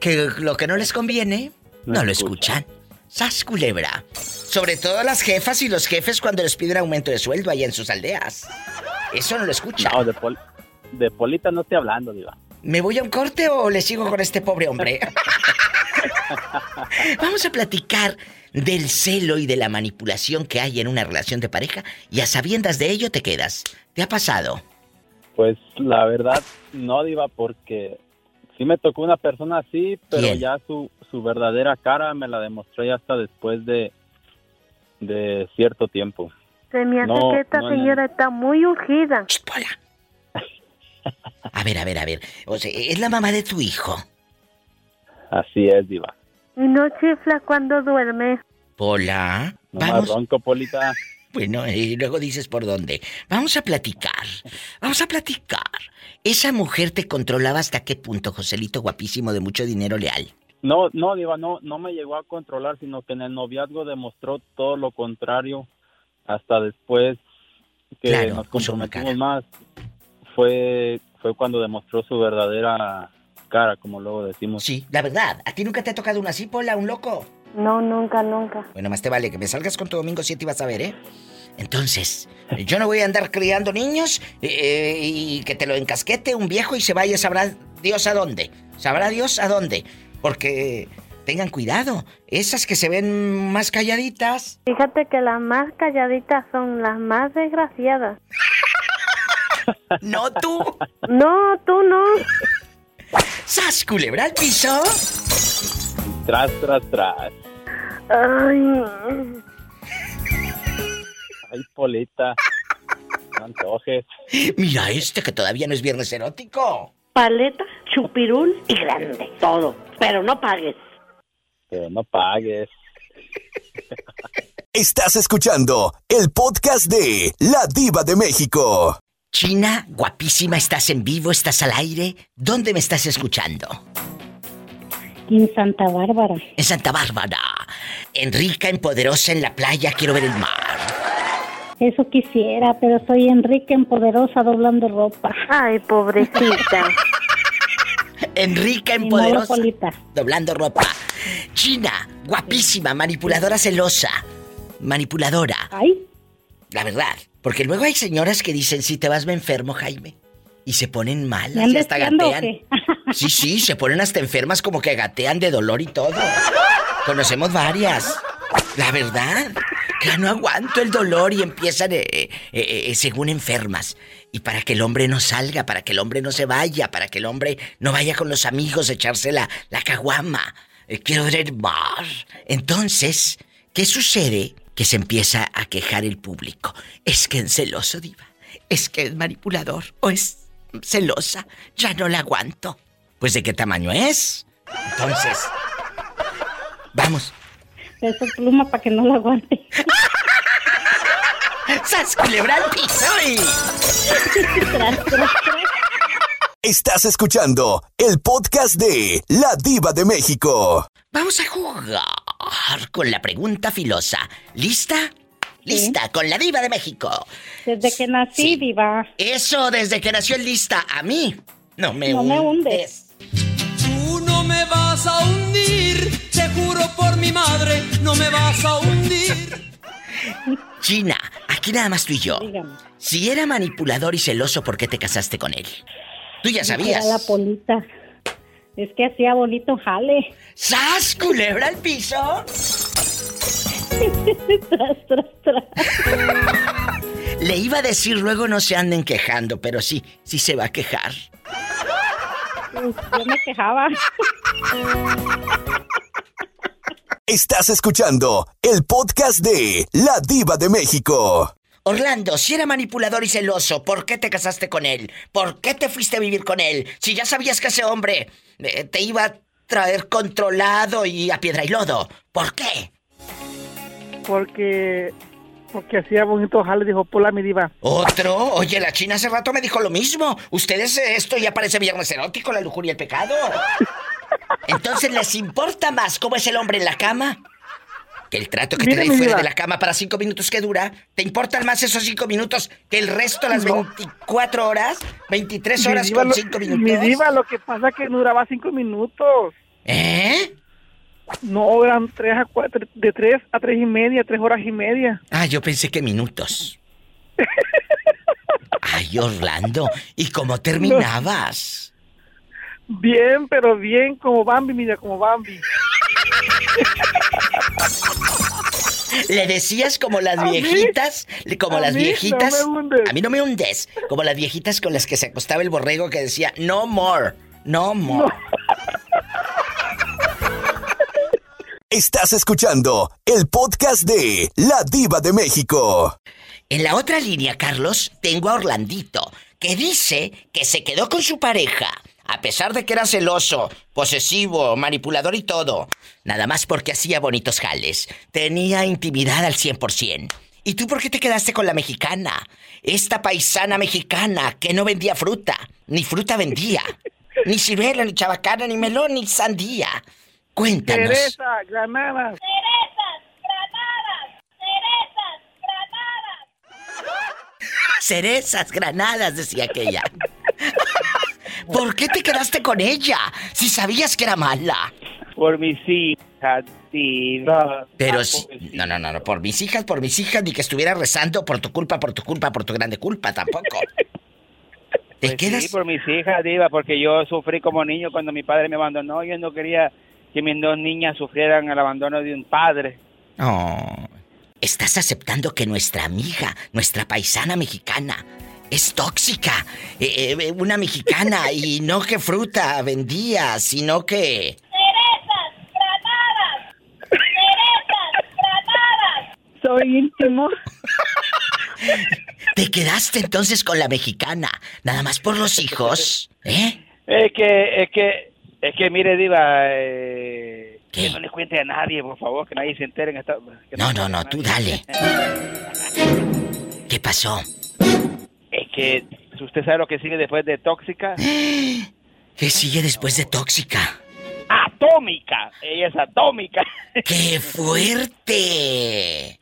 Que lo que no les conviene, no, No lo escuchan. Sas culebra. Sobre todo las jefas y los jefes cuando les piden aumento de sueldo allá en sus aldeas. Eso no lo escuchan. No, de, pol- de Polita no estoy hablando, Diva. ¿Me voy a un corte o le sigo con este pobre hombre? Vamos a platicar del celo y de la manipulación que hay en una relación de pareja y a sabiendas de ello te quedas. ¿Te ha pasado? Pues la verdad, no, Diva, porque sí me tocó una persona así, pero ¿Quién? ya su, su verdadera cara me la demostró ya hasta después de, de cierto tiempo. Se me hace No, que esta no en el- señora está muy urgida. A ver, a ver, a ver. O sea, ¿es la mamá de tu hijo? Así es, Diva. Y no chifla cuando duerme. Hola. No más Vamos. ronco, Polita. Bueno, y luego dices por dónde. Vamos a platicar. Vamos a platicar. ¿Esa mujer te controlaba hasta qué punto, Joselito, guapísimo, de mucho dinero leal? No, no, Diva, no, no me llegó a controlar, sino que en el noviazgo demostró todo lo contrario. Hasta después que Claro, nos comprometimos más, fue, fue cuando demostró su verdadera cara, como luego decimos. Sí, la verdad. ¿A ti nunca te ha tocado una así, Pola, un loco? No, nunca, nunca. Bueno, más te vale que me salgas con tu domingo 7 y vas a ver, ¿eh? Entonces, yo no voy a andar criando niños eh, y que te lo encasquete un viejo y se vaya, sabrá Dios a dónde. Sabrá Dios a dónde. Porque tengan cuidado. Esas que se ven más calladitas. Fíjate que las más calladitas son las más desgraciadas. No tú. No, tú no. ¡Sas, culebra al piso! Tras, tras, tras. Ay. Ay, Polita. No antojes. Mira este que todavía no es viernes erótico. Paleta, chupirul y grande. Todo. Pero no pagues. Pero no pagues. Estás escuchando el podcast de La Diva de México. China, guapísima, estás en vivo, estás al aire. ¿Dónde me estás escuchando? En Santa Bárbara. En Santa Bárbara. En rica, en poderosa, en la playa, quiero ver el mar. Eso quisiera, pero soy Enrique en Poderosa doblando ropa. Ay, pobrecita. Enrica, en poderosa. Doblando ropa. China, guapísima, manipuladora celosa. Manipuladora. Ay, La verdad. Porque luego hay señoras que dicen, si te vas me enfermo, Jaime. Y se ponen ¿me malas y hasta gatean. Sí, sí, se ponen hasta enfermas como que gatean de dolor y todo. Conocemos varias. La verdad. Ya no aguanto el dolor y empiezan eh, eh, eh, según enfermas. Y para que el hombre no salga, para que el hombre no se vaya, para que el hombre no vaya con los amigos a echarse la, la caguama. Quiero ver mar. Entonces, ¿qué sucede? Que se empieza a quejar el público. Es que es celoso, diva. Es que es manipulador. O es celosa. Ya no la aguanto. Pues de qué tamaño es. Entonces. Vamos. Eso pluma para que no la aguante. ¡Sas culebra al piso. Estás escuchando el podcast de La Diva de México. Vamos a jugar con la pregunta filosa. ¿Lista? Lista, con la diva de México. Desde que nací, Sí. diva. Eso desde que nació el lista. A mí. No me No me hundes. Tú no me vas a hundir, te juro por mi madre, no me vas a hundir. China, aquí nada más tú y yo. Dígame. Si era manipulador y celoso, ¿por qué te casaste con él? Tú ya Era la sabías. polita. Es que hacía bonito jale. ¡Sas, culebra al piso! tras, tras, tras. Le iba a decir luego no se anden quejando, pero sí, sí se va a quejar. Yo me quejaba. Estás escuchando el podcast de La Diva de México. Orlando, si era manipulador y celoso, ¿por qué te casaste con él? ¿Por qué te fuiste a vivir con él? Si ya sabías que ese hombre eh, te iba a traer controlado y a piedra y lodo. ¿Por qué? Porque porque hacía bonito jale, dijo Pola mi diva. ¿Otro? Oye, la china hace rato me dijo lo mismo. Ustedes, eh, esto ya parece viernes erótico, la lujuria y el pecado. Entonces, ¿les importa más cómo es el hombre en la cama? Que el trato que te mi dé fuera diva. de la cama para cinco minutos que dura. ¿Te importan más esos cinco minutos que el resto, las No. 24 horas? ¿23 Mi horas diva, con lo- cinco Mi minutos? diva, lo que pasa es que no duraba cinco minutos. ¿Eh? No, eran tres a cuatro, de tres a tres y media, tres horas y media. Ah, yo pensé que minutos. Ay, Orlando, ¿y cómo terminabas? Bien, pero bien, como Bambi, mira, como Bambi. Le decías como las mí- viejitas, como a las mí no viejitas. me hundes. A mí no me hundes. Como las viejitas con las que se acostaba el borrego que decía, no more, no more. Estás escuchando el podcast de La Diva de México. En la otra línea, Carlos, tengo a Orlandito, que dice que se quedó con su pareja, a pesar de que era celoso, posesivo, manipulador y todo. Nada más porque hacía bonitos jales. Tenía intimidad al 100%. ¿Y tú por qué te quedaste con la mexicana? Esta paisana mexicana que no vendía fruta, ni fruta vendía. Ni ciruela, ni chabacana, ni melón, ni sandía. Cuéntanos. Teresa, granadas. Cerezas, granadas, decía aquella. ¿Por qué te quedaste con ella? Si sabías que era mala. Por mis hijas, diva. Pero si... No, no, no, no. Por mis hijas, por mis hijas, ni que estuviera rezando por tu culpa, por tu culpa, por tu grande culpa, tampoco. ¿Te Pues quedas? Sí, por mis hijas, diva, porque yo sufrí como niño cuando mi padre me abandonó. Yo no quería que mis dos niñas sufrieran el abandono de un padre. Oh. Estás aceptando que nuestra amiga, nuestra paisana mexicana, es tóxica. Eh, eh, una mexicana y no que fruta vendía, sino que... Soy íntimo. Te quedaste entonces con la mexicana, nada más por los hijos, ¿eh? Es que, es que, es que, mire, diva, eh, Que no le cuente a nadie, por favor, que nadie se entere. En esta, que No, no, no, tú dale. ¿Qué pasó? Es que usted sabe lo que sigue después de tóxica. ¿Qué sigue después de tóxica? Atómica. Ella es atómica. ¡Qué fuerte!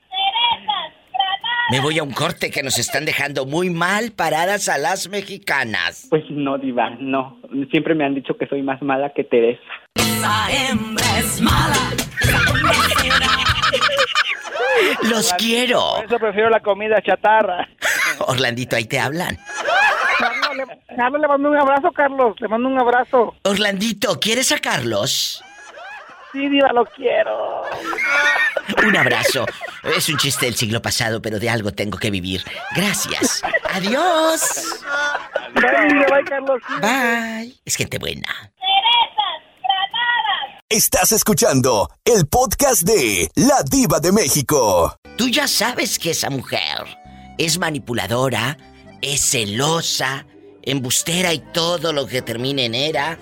Me voy a un corte que nos están dejando muy mal paradas a las mexicanas. Pues no, Diva, no. Siempre me han dicho que soy más mala que Teresa. Esa hembra es mala. Los quiero. Por eso prefiero la comida chatarra. Orlandito, ahí te hablan. Carlos, le, Carlos, le mando un abrazo, Carlos. Le mando un abrazo. Orlandito, ¿quieres a Carlos? Sí, Diva, lo quiero. Un abrazo. Es un chiste del siglo pasado, pero de algo tengo que vivir. Gracias. Adiós. Bye, bye, Carlos. Bye. Es gente buena. Estás escuchando el podcast de La Diva de México. Tú ya sabes que esa mujer es manipuladora, es celosa, embustera y todo lo que termine en era.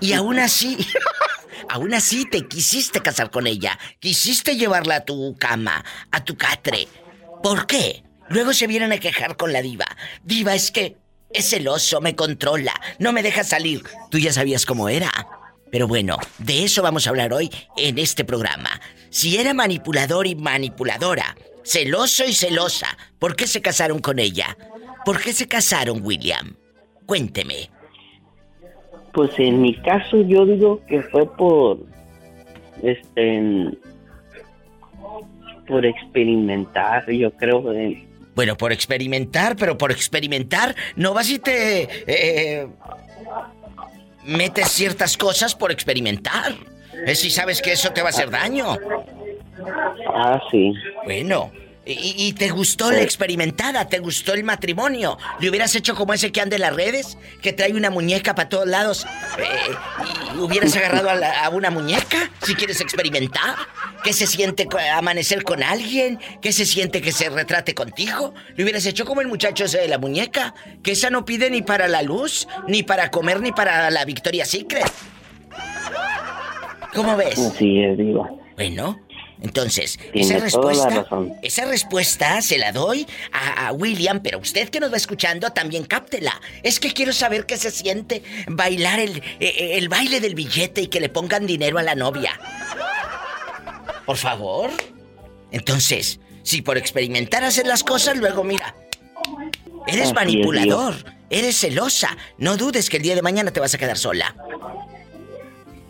Y aún así, aún así te quisiste casar con ella, quisiste llevarla a tu cama, a tu catre. ¿Por qué? Luego se vienen a quejar con la diva. Diva, es que es celoso, me controla, no me deja salir. Tú ya sabías cómo era. Pero bueno, de eso vamos a hablar hoy en este programa. Si era manipulador y manipuladora, celoso y celosa, ¿por qué se casaron con ella? ¿Por qué se casaron, William? Cuénteme. Pues en mi caso yo digo que fue por este por experimentar, yo creo eh, Bueno, por experimentar, pero por experimentar, no vas y te eh, metes ciertas cosas por experimentar. Es si sabes que eso te va a hacer daño. Ah, sí. Bueno, y, y te gustó la experimentada, te gustó el matrimonio. ¿Le hubieras hecho como ese que anda en las redes? Que trae una muñeca para todos lados. Eh, ¿Y hubieras agarrado a, la- a una muñeca si quieres experimentar? ¿Qué se siente amanecer con alguien? ¿Qué se siente que se retrate contigo? ¿Le hubieras hecho como el muchacho ese de la muñeca? Que esa no pide ni para la luz, ni para comer, ni para la Victoria Secret. ¿Cómo ves? Así es, diva. Bueno, entonces, esa respuesta, esa respuesta se la doy a, a William, pero usted que nos va escuchando también cáptela. Es que quiero saber qué se siente bailar el, eh, el baile del billete y que le pongan dinero a la novia. Por favor. Entonces, si por experimentar hacer las cosas, luego mira. Eres manipulador, eres celosa. No dudes que el día de mañana te vas a quedar sola.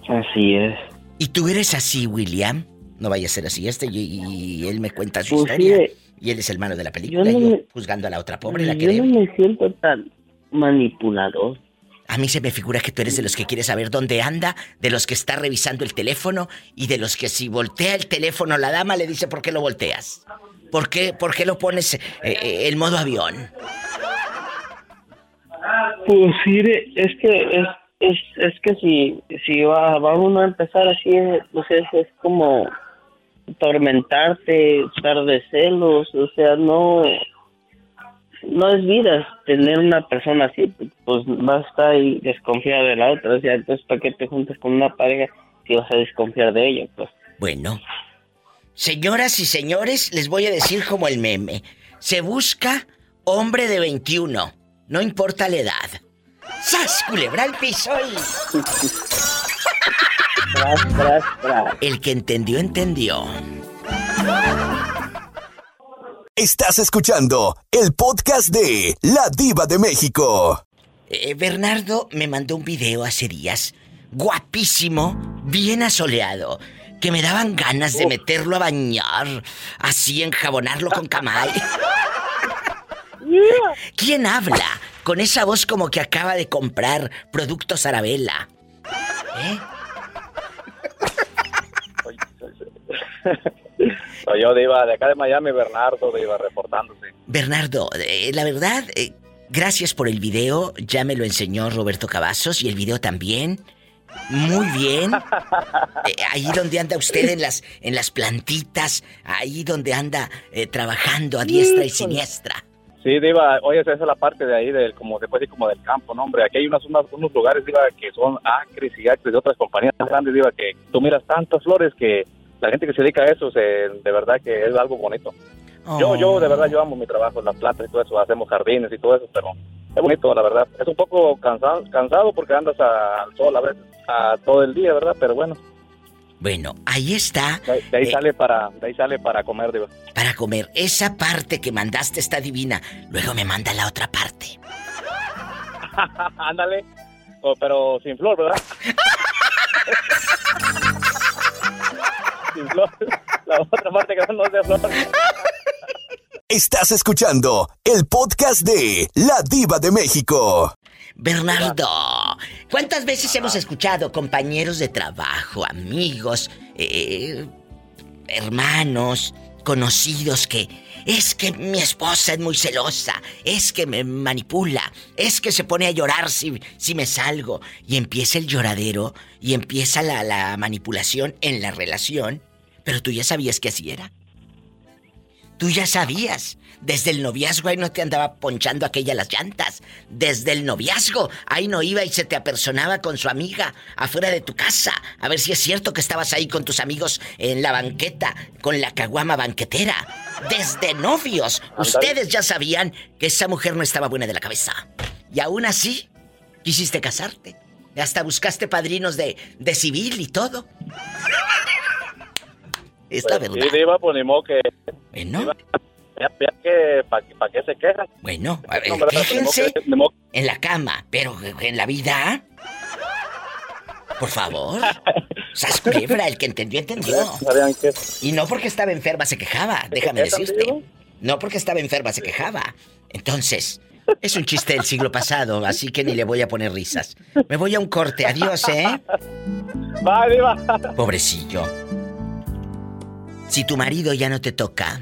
Así es. ¿Y tú eres así, William? No vaya a ser así este y, y él me cuenta su Pues historia. mire, y él es el malo de la película, yo y no yo me- juzgando a la otra pobre, la yo no me siento tan manipulador. A mí se me figura que tú eres de los que quiere saber dónde anda, de los que está revisando el teléfono y de los que si voltea el teléfono la dama le dice ¿por qué lo volteas? ¿Por qué, por qué lo pones eh, eh, en modo avión? Pues sí, es que es, es, es que si, si va, va uno a empezar así, eh, pues es, es como atormentarte, estar de celos, o sea, no no es vida tener una persona así, pues vas a estar desconfiada de la otra, o sea, entonces ¿para qué te juntas con una pareja si vas a desconfiar de ella? Pues Bueno, señoras y señores, les voy a decir como el meme. Se busca hombre de 21, no importa la edad. ¡Sas, culebra al piso y... Tras, tras, tras. El que entendió, entendió. Estás escuchando el podcast de La Diva de México. Eh, Bernardo me mandó un video hace días, guapísimo, bien asoleado, que me daban ganas de meterlo a bañar, así enjabonarlo con camay. ¿Quién habla con esa voz como que acaba de comprar productos Arabella? ¿Eh? Soy yo, Diva, de acá de Miami, Bernardo, Diva, reportándose. Bernardo, eh, la verdad, eh, gracias por el video. Ya me lo enseñó Roberto Cavazos y el video también. Muy bien. Eh, ahí donde anda usted en las, en las plantitas, ahí donde anda eh, trabajando a diestra y siniestra. Sí, Diva, oye, esa es la parte de ahí, del, como después de como del campo, ¿no, hombre? Aquí hay unos, unos, unos lugares, Diva, que son acres y acres de otras compañías grandes, Diva, que tú miras tantas flores que la gente que se dedica a eso, se, de verdad que es algo bonito. Yo, yo, de verdad, yo amo mi trabajo, las plantas y todo eso, hacemos jardines y todo eso, pero es bonito, la verdad. Es un poco cansado, cansado porque andas al sol a veces, a todo el día, ¿verdad? Pero bueno, Bueno, ahí está. de, de ahí Eh, sale para, de ahí sale para comer, Diva. Para comer. Esa parte que mandaste está divina. Luego me manda la otra parte. Ándale. Oh, pero sin flor, ¿verdad? sin flor. La otra parte que no es de flor. Estás escuchando el podcast de La Diva de México. Bernardo, ¿cuántas veces hemos escuchado compañeros de trabajo, amigos, eh, hermanos, conocidos que es que mi esposa es muy celosa, es que me manipula, es que se pone a llorar si, si me salgo y empieza el lloradero y empieza la, la manipulación en la relación, pero tú ya sabías que así era. Tú ya sabías. Desde el noviazgo ahí no te andaba ponchando aquella las llantas. Desde el noviazgo ahí no iba y se te apersonaba con su amiga afuera de tu casa. A ver si es cierto que estabas ahí con tus amigos en la banqueta, con la caguama banquetera. Desde novios, ustedes ya sabían que esa mujer no estaba buena de la cabeza. Y aún así, quisiste casarte. Hasta buscaste padrinos de, de civil y todo. Es la Pues, verdad. Sí, Diva, pues ni modo que... Bueno. Diva, Ya, ya que, ¿para qué se quejan? Bueno, a ver, No, ¿verdad? Pues, quéjense que- modo- en la cama, pero en la vida. Por favor. Sas culebra, el que entendió, entendió. Y no porque estaba enferma se quejaba, déjame decirte. No porque estaba enferma se quejaba. Entonces, es un chiste del siglo pasado, así que ni le voy a poner risas. Me voy a un corte, adiós, ¿eh? Pobrecillo. Si tu marido ya no te toca,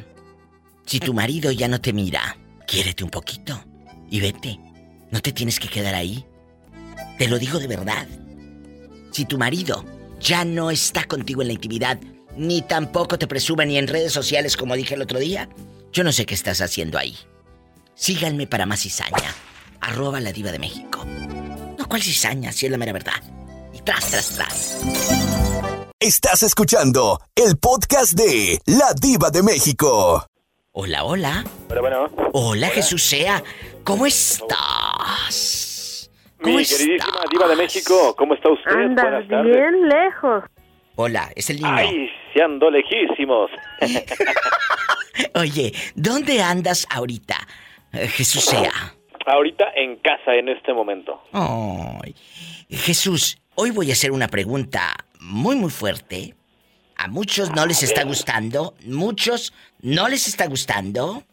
si tu marido ya no te mira, quiérete un poquito y vete. No te tienes que quedar ahí. Te lo digo de verdad. Si tu marido ya no está contigo en la intimidad, ni tampoco te presume ni en redes sociales como dije el otro día, yo no sé qué estás haciendo ahí. Síganme para más cizaña. Arroba la diva de México. No, ¿cuál cizaña? Si es la mera verdad. Y tras, tras, tras. Estás escuchando el podcast de La Diva de México. Hola, hola. Pero bueno. Hola, Jesús sea. ¿Cómo estás? ¿Cómo Mi estás? queridísima diva de México, ¿cómo está usted? Andas Buenas tardes. bien lejos. Hola, es el niño. Ay, se ando lejísimos. Oye, ¿dónde andas ahorita? Eh, Jesús sea. Ahorita en casa en este momento. Ay. Jesús, hoy voy a hacer una pregunta muy, muy fuerte. A muchos no les está gustando, muchos no les está gustando.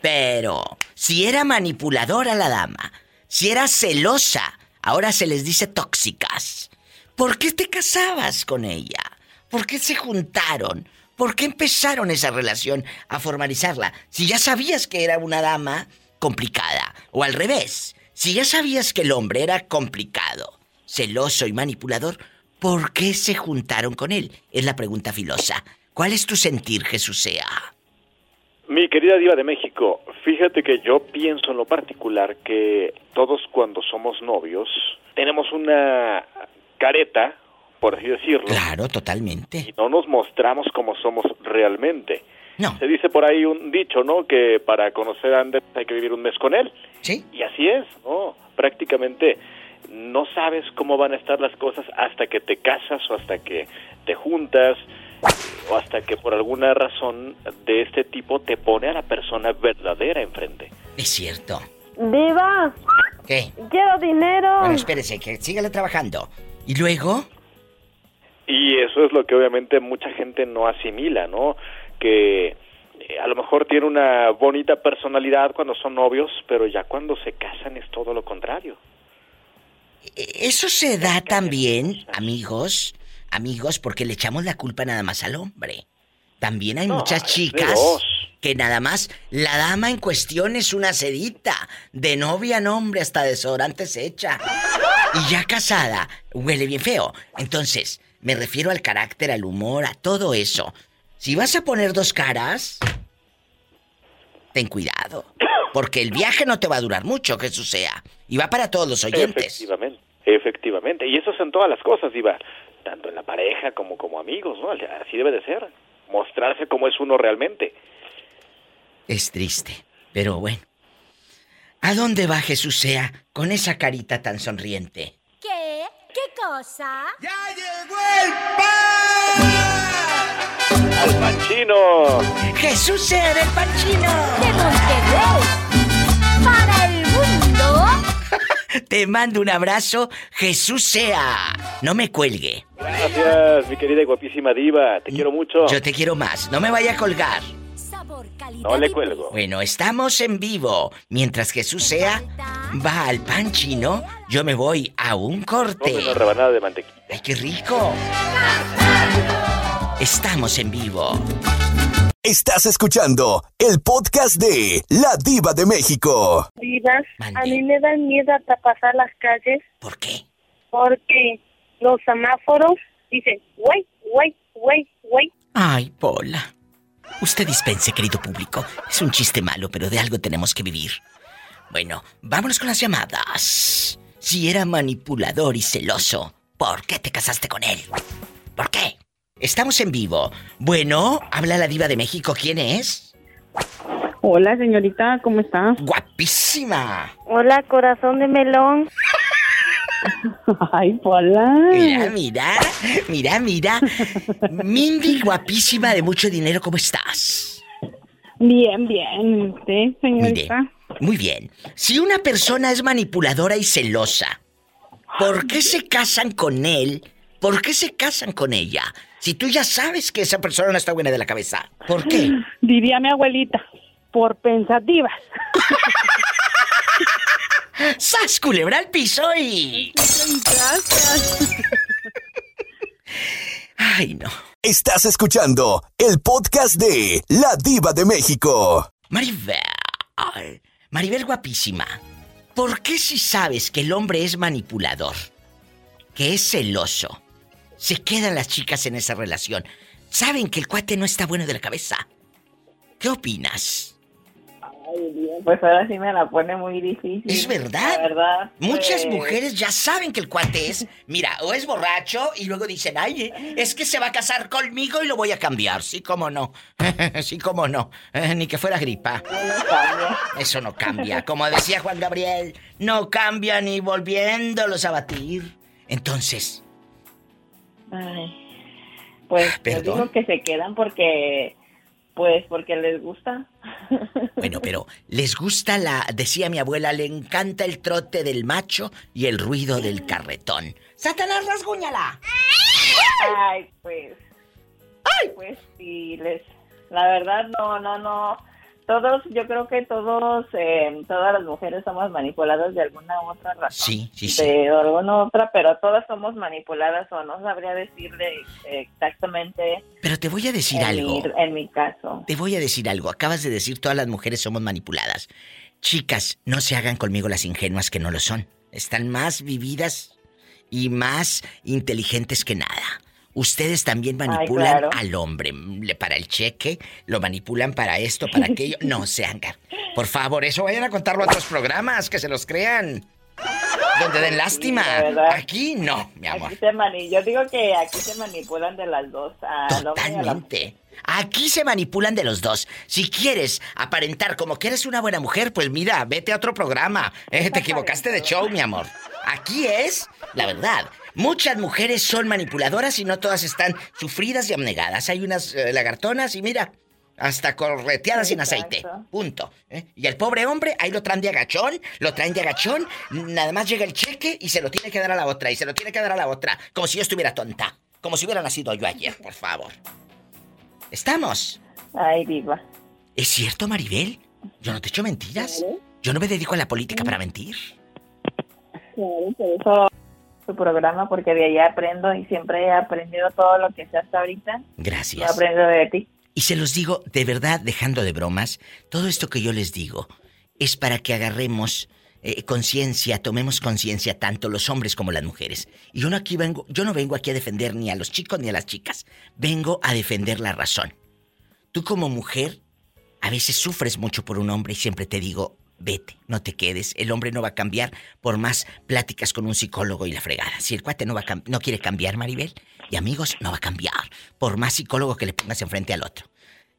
Pero si era manipuladora la dama, si era celosa, ahora se les dice tóxicas. ¿Por qué te casabas con ella? ¿Por qué se juntaron? ¿Por qué empezaron esa relación a formalizarla? Si ya sabías que era una dama complicada, o al revés, si ya sabías que el hombre era complicado, celoso y manipulador, ¿por qué se juntaron con él? Es la pregunta filosa. ¿Cuál es tu sentir, Jesús sea? Mi querida diva de México, fíjate que yo pienso en lo particular que todos cuando somos novios tenemos una careta, por así decirlo, Claro, totalmente. y no nos mostramos como somos realmente. No. Se dice por ahí un dicho, ¿no? Que para conocer a Andrés hay que vivir un mes con él. Sí. Y así es, ¿no? Prácticamente no sabes cómo van a estar las cosas hasta que te casas o hasta que te juntas o hasta que por alguna razón de este tipo te pone a la persona verdadera enfrente. Es cierto. Diva, ¿Qué? quiero dinero. Bueno, espérese, que sígale trabajando. ¿Y luego? Y eso es lo que obviamente mucha gente no asimila, ¿no? Que eh, a lo mejor tiene una bonita personalidad cuando son novios, pero ya cuando se casan es todo lo contrario. Eso se da también, amigos, amigos, porque le echamos la culpa nada más al hombre. También hay No, muchas chicas que nada más la dama en cuestión es una sedita. De novia a hombre hasta desodorante se echa. Y ya casada, huele bien feo. Entonces, me refiero al carácter, al humor, a todo eso. Si vas a poner dos caras, ten cuidado. Porque el viaje no te va a durar mucho, Jesús sea. Y va para todos los oyentes. Efectivamente. Y eso son todas las cosas, Diva. Tanto en la pareja como como amigos, ¿no? Así debe de ser. Mostrarse como es uno realmente. Es triste, pero bueno. ¿A dónde va Jesús sea con esa carita tan sonriente? ¿Qué? ¿Qué cosa? ¡Ya llegó el pan! ¡Al panchino! ¡Jesús sea del panchino! ¡De Monterrey! Te mando un abrazo, Jesús sea. No me cuelgue. Gracias, mi querida y guapísima diva. Te quiero mucho. Yo te quiero más. No me vaya a colgar. No le cuelgo. Bueno, estamos en vivo. Mientras Jesús sea va al pan chino, yo me voy a un corte. Una rebanada de mantequilla. ¡Ay, qué rico! Estamos en vivo. Estás escuchando el podcast de La Diva de México. Divas, a mí me dan miedo hasta pasar las calles. ¿Por qué? Porque los semáforos dicen, güey, güey, güey, güey. Ay, Pola. Usted dispense, querido público. Es un chiste malo, pero de algo tenemos que vivir. Bueno, vámonos con las llamadas. Si era manipulador y celoso, ¿por qué te casaste con él? ¿Por qué? Estamos en vivo. Bueno, habla la diva de México. ¿Quién es? Hola, señorita, ¿cómo está? Guapísima. Hola, corazón de melón. Ay, Pola. Mira, mira, mira, mira. Mindy, guapísima de mucho dinero, ¿cómo estás? Bien, bien. ¿Usted, señorita? Muy bien. Si una persona es manipuladora y celosa, ¿por qué se casan con él? ¿Por qué se casan con ella? Si tú ya sabes que esa persona no está buena de la cabeza. ¿Por qué? Diría mi abuelita, por pensativas. ¡Sas, culebra al piso y... Gracias. Ay, no. Estás escuchando el podcast de La Diva de México. Maribel. Maribel guapísima. ¿Por qué si sabes que el hombre es manipulador, que es celoso, se quedan las chicas en esa relación? Saben que el cuate no está bueno de la cabeza. ¿Qué opinas? Ay, pues ahora sí me la pone muy difícil. ¿Es verdad? La verdad. Muchas pues, mujeres ya saben que el cuate es, mira, o es borracho y luego dicen, ay, eh, es que se va a casar conmigo y lo voy a cambiar. Sí, cómo no. sí, cómo no. Eh, ni que fuera gripa. Eso no cambia. Como decía Juan Gabriel, no cambia ni volviéndolos a batir. Entonces, Ay, pues Perdón. digo que se quedan porque, pues porque les gusta. bueno, pero les gusta la, decía mi abuela, le encanta el trote del macho y el ruido del carretón. ¡Satanás, rasguñala! Ay, pues. Ay, pues sí, les. La verdad, no, no, no. Todos, yo creo que todos, eh, todas las mujeres somos manipuladas de alguna u otra razón. Sí, sí, sí. De alguna otra, pero todas somos manipuladas o no sabría decirle exactamente. Pero te voy a decir en algo. Mi, en mi caso. Te voy a decir algo. Acabas de decir todas las mujeres somos manipuladas. Chicas, no se hagan conmigo las ingenuas que no lo son. Están más vividas y más inteligentes que nada. Ustedes también manipulan claro. al hombre. Para el cheque, lo manipulan para esto, para aquello. No se hagan. Por favor, eso vayan a contarlo a otros programas, que se los crean. Donde den lástima. Sí. Aquí no, mi amor. Aquí se mani- yo digo que aquí se manipulan de las dos. la Totalmente. Aquí se manipulan de los dos. Si quieres aparentar como que eres una buena mujer, pues mira, vete a otro programa. Eh, te equivocaste de show, mi amor. Aquí es la verdad. Muchas mujeres son manipuladoras y no todas están sufridas y abnegadas. Hay unas eh, lagartonas y mira, hasta correteadas sin aceite. Punto. ¿eh? Y el pobre hombre, ahí lo traen de agachón, lo traen de agachón, nada más llega el cheque y se lo tiene que dar a la otra, y se lo tiene que dar a la otra, como si yo estuviera tonta. Como si hubiera nacido yo ayer, por favor. ¿Estamos? Ay, diva. ¿Es cierto, Maribel? Yo no te echo mentiras. Yo no me dedico a la política para mentir. Claro, por eso su programa, porque de ahí aprendo y siempre he aprendido todo lo que sé hasta ahorita. Gracias. Lo aprendo de ti. Y se los digo de verdad, dejando de bromas, todo esto que yo les digo es para que agarremos eh, conciencia, tomemos conciencia tanto los hombres como las mujeres. Y yo no aquí vengo, yo no vengo aquí a defender ni a los chicos ni a las chicas. Vengo a defender la razón. Tú como mujer a veces sufres mucho por un hombre y siempre te digo, vete, no te quedes. El hombre no va a cambiar por más pláticas con un psicólogo y la fregada. Si el cuate no, va a no quiere cambiar, Maribel, y amigos, no va a cambiar. Por más psicólogo que le pongas enfrente al otro.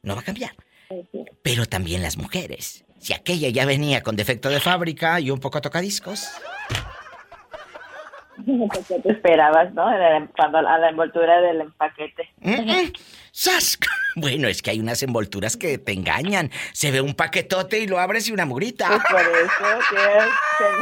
No va a cambiar. Pero también las mujeres. Si aquella ya venía con defecto de fábrica y un poco tocadiscos. ¿Qué te esperabas, no? Cuando a la envoltura del empaquete. ¡Sas! Bueno, es que hay unas envolturas que te engañan. Se ve un paquetote y lo abres y una murita. Por eso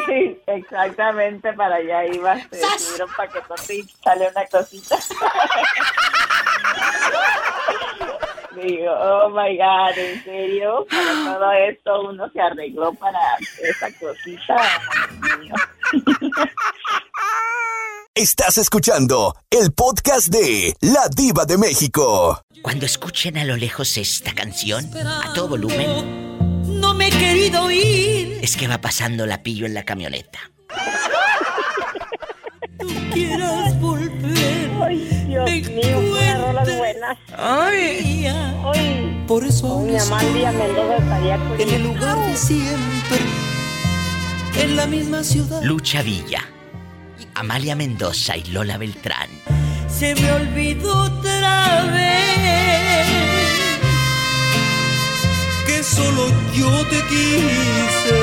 que exactamente para allá iba. Se subir un paquetote y sale una cosita. Digo, oh my god, ¿en serio? Para todo esto uno se arregló para esa cosita. Dios mío. Estás escuchando el podcast de La Diva de México. Cuando escuchen a lo lejos esta canción, a todo volumen, No me he querido ir. es que va pasando la pillo en la camioneta. Quieras volver. Ay, Dios mío, unas rolas buenas. Ay. Ay. Por eso Mi Amalia Mendoza estaría en el lugar de siempre. En la misma ciudad. Lucha Villa, Amalia Mendoza y Lola Beltrán. Se me olvidó otra vez que solo yo te quise.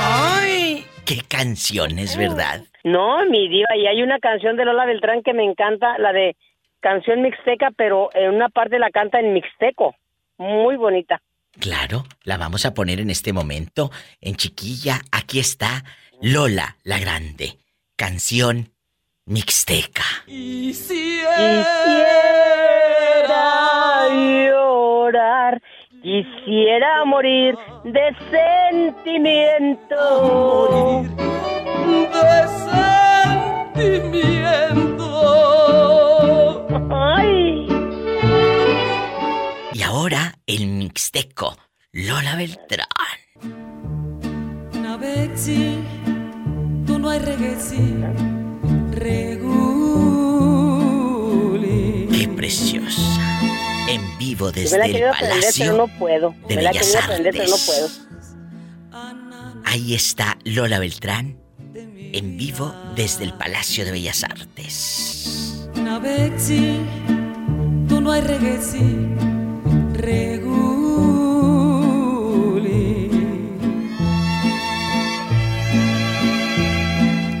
¡Ay! ¡Qué canciones, verdad! No, mi diva, y hay una canción de Lola Beltrán que me encanta, la de canción mixteca, pero en una parte la canta en mixteco. Muy bonita. Claro, la vamos a poner en este momento. En chiquilla, aquí está Lola la Grande. Canción mixteca. Quisiera llorar, quisiera morir de sentimiento. De sentimiento. Ay. Y ahora el mixteco, Lola Beltrán. Vivo Me la desde he el querido aprender, pero Palacio no puedo. de Me la he Bellas querido aprender, pero no Artes. puedo. Ahí está Lola Beltrán, en vivo desde el Palacio de Bellas Artes.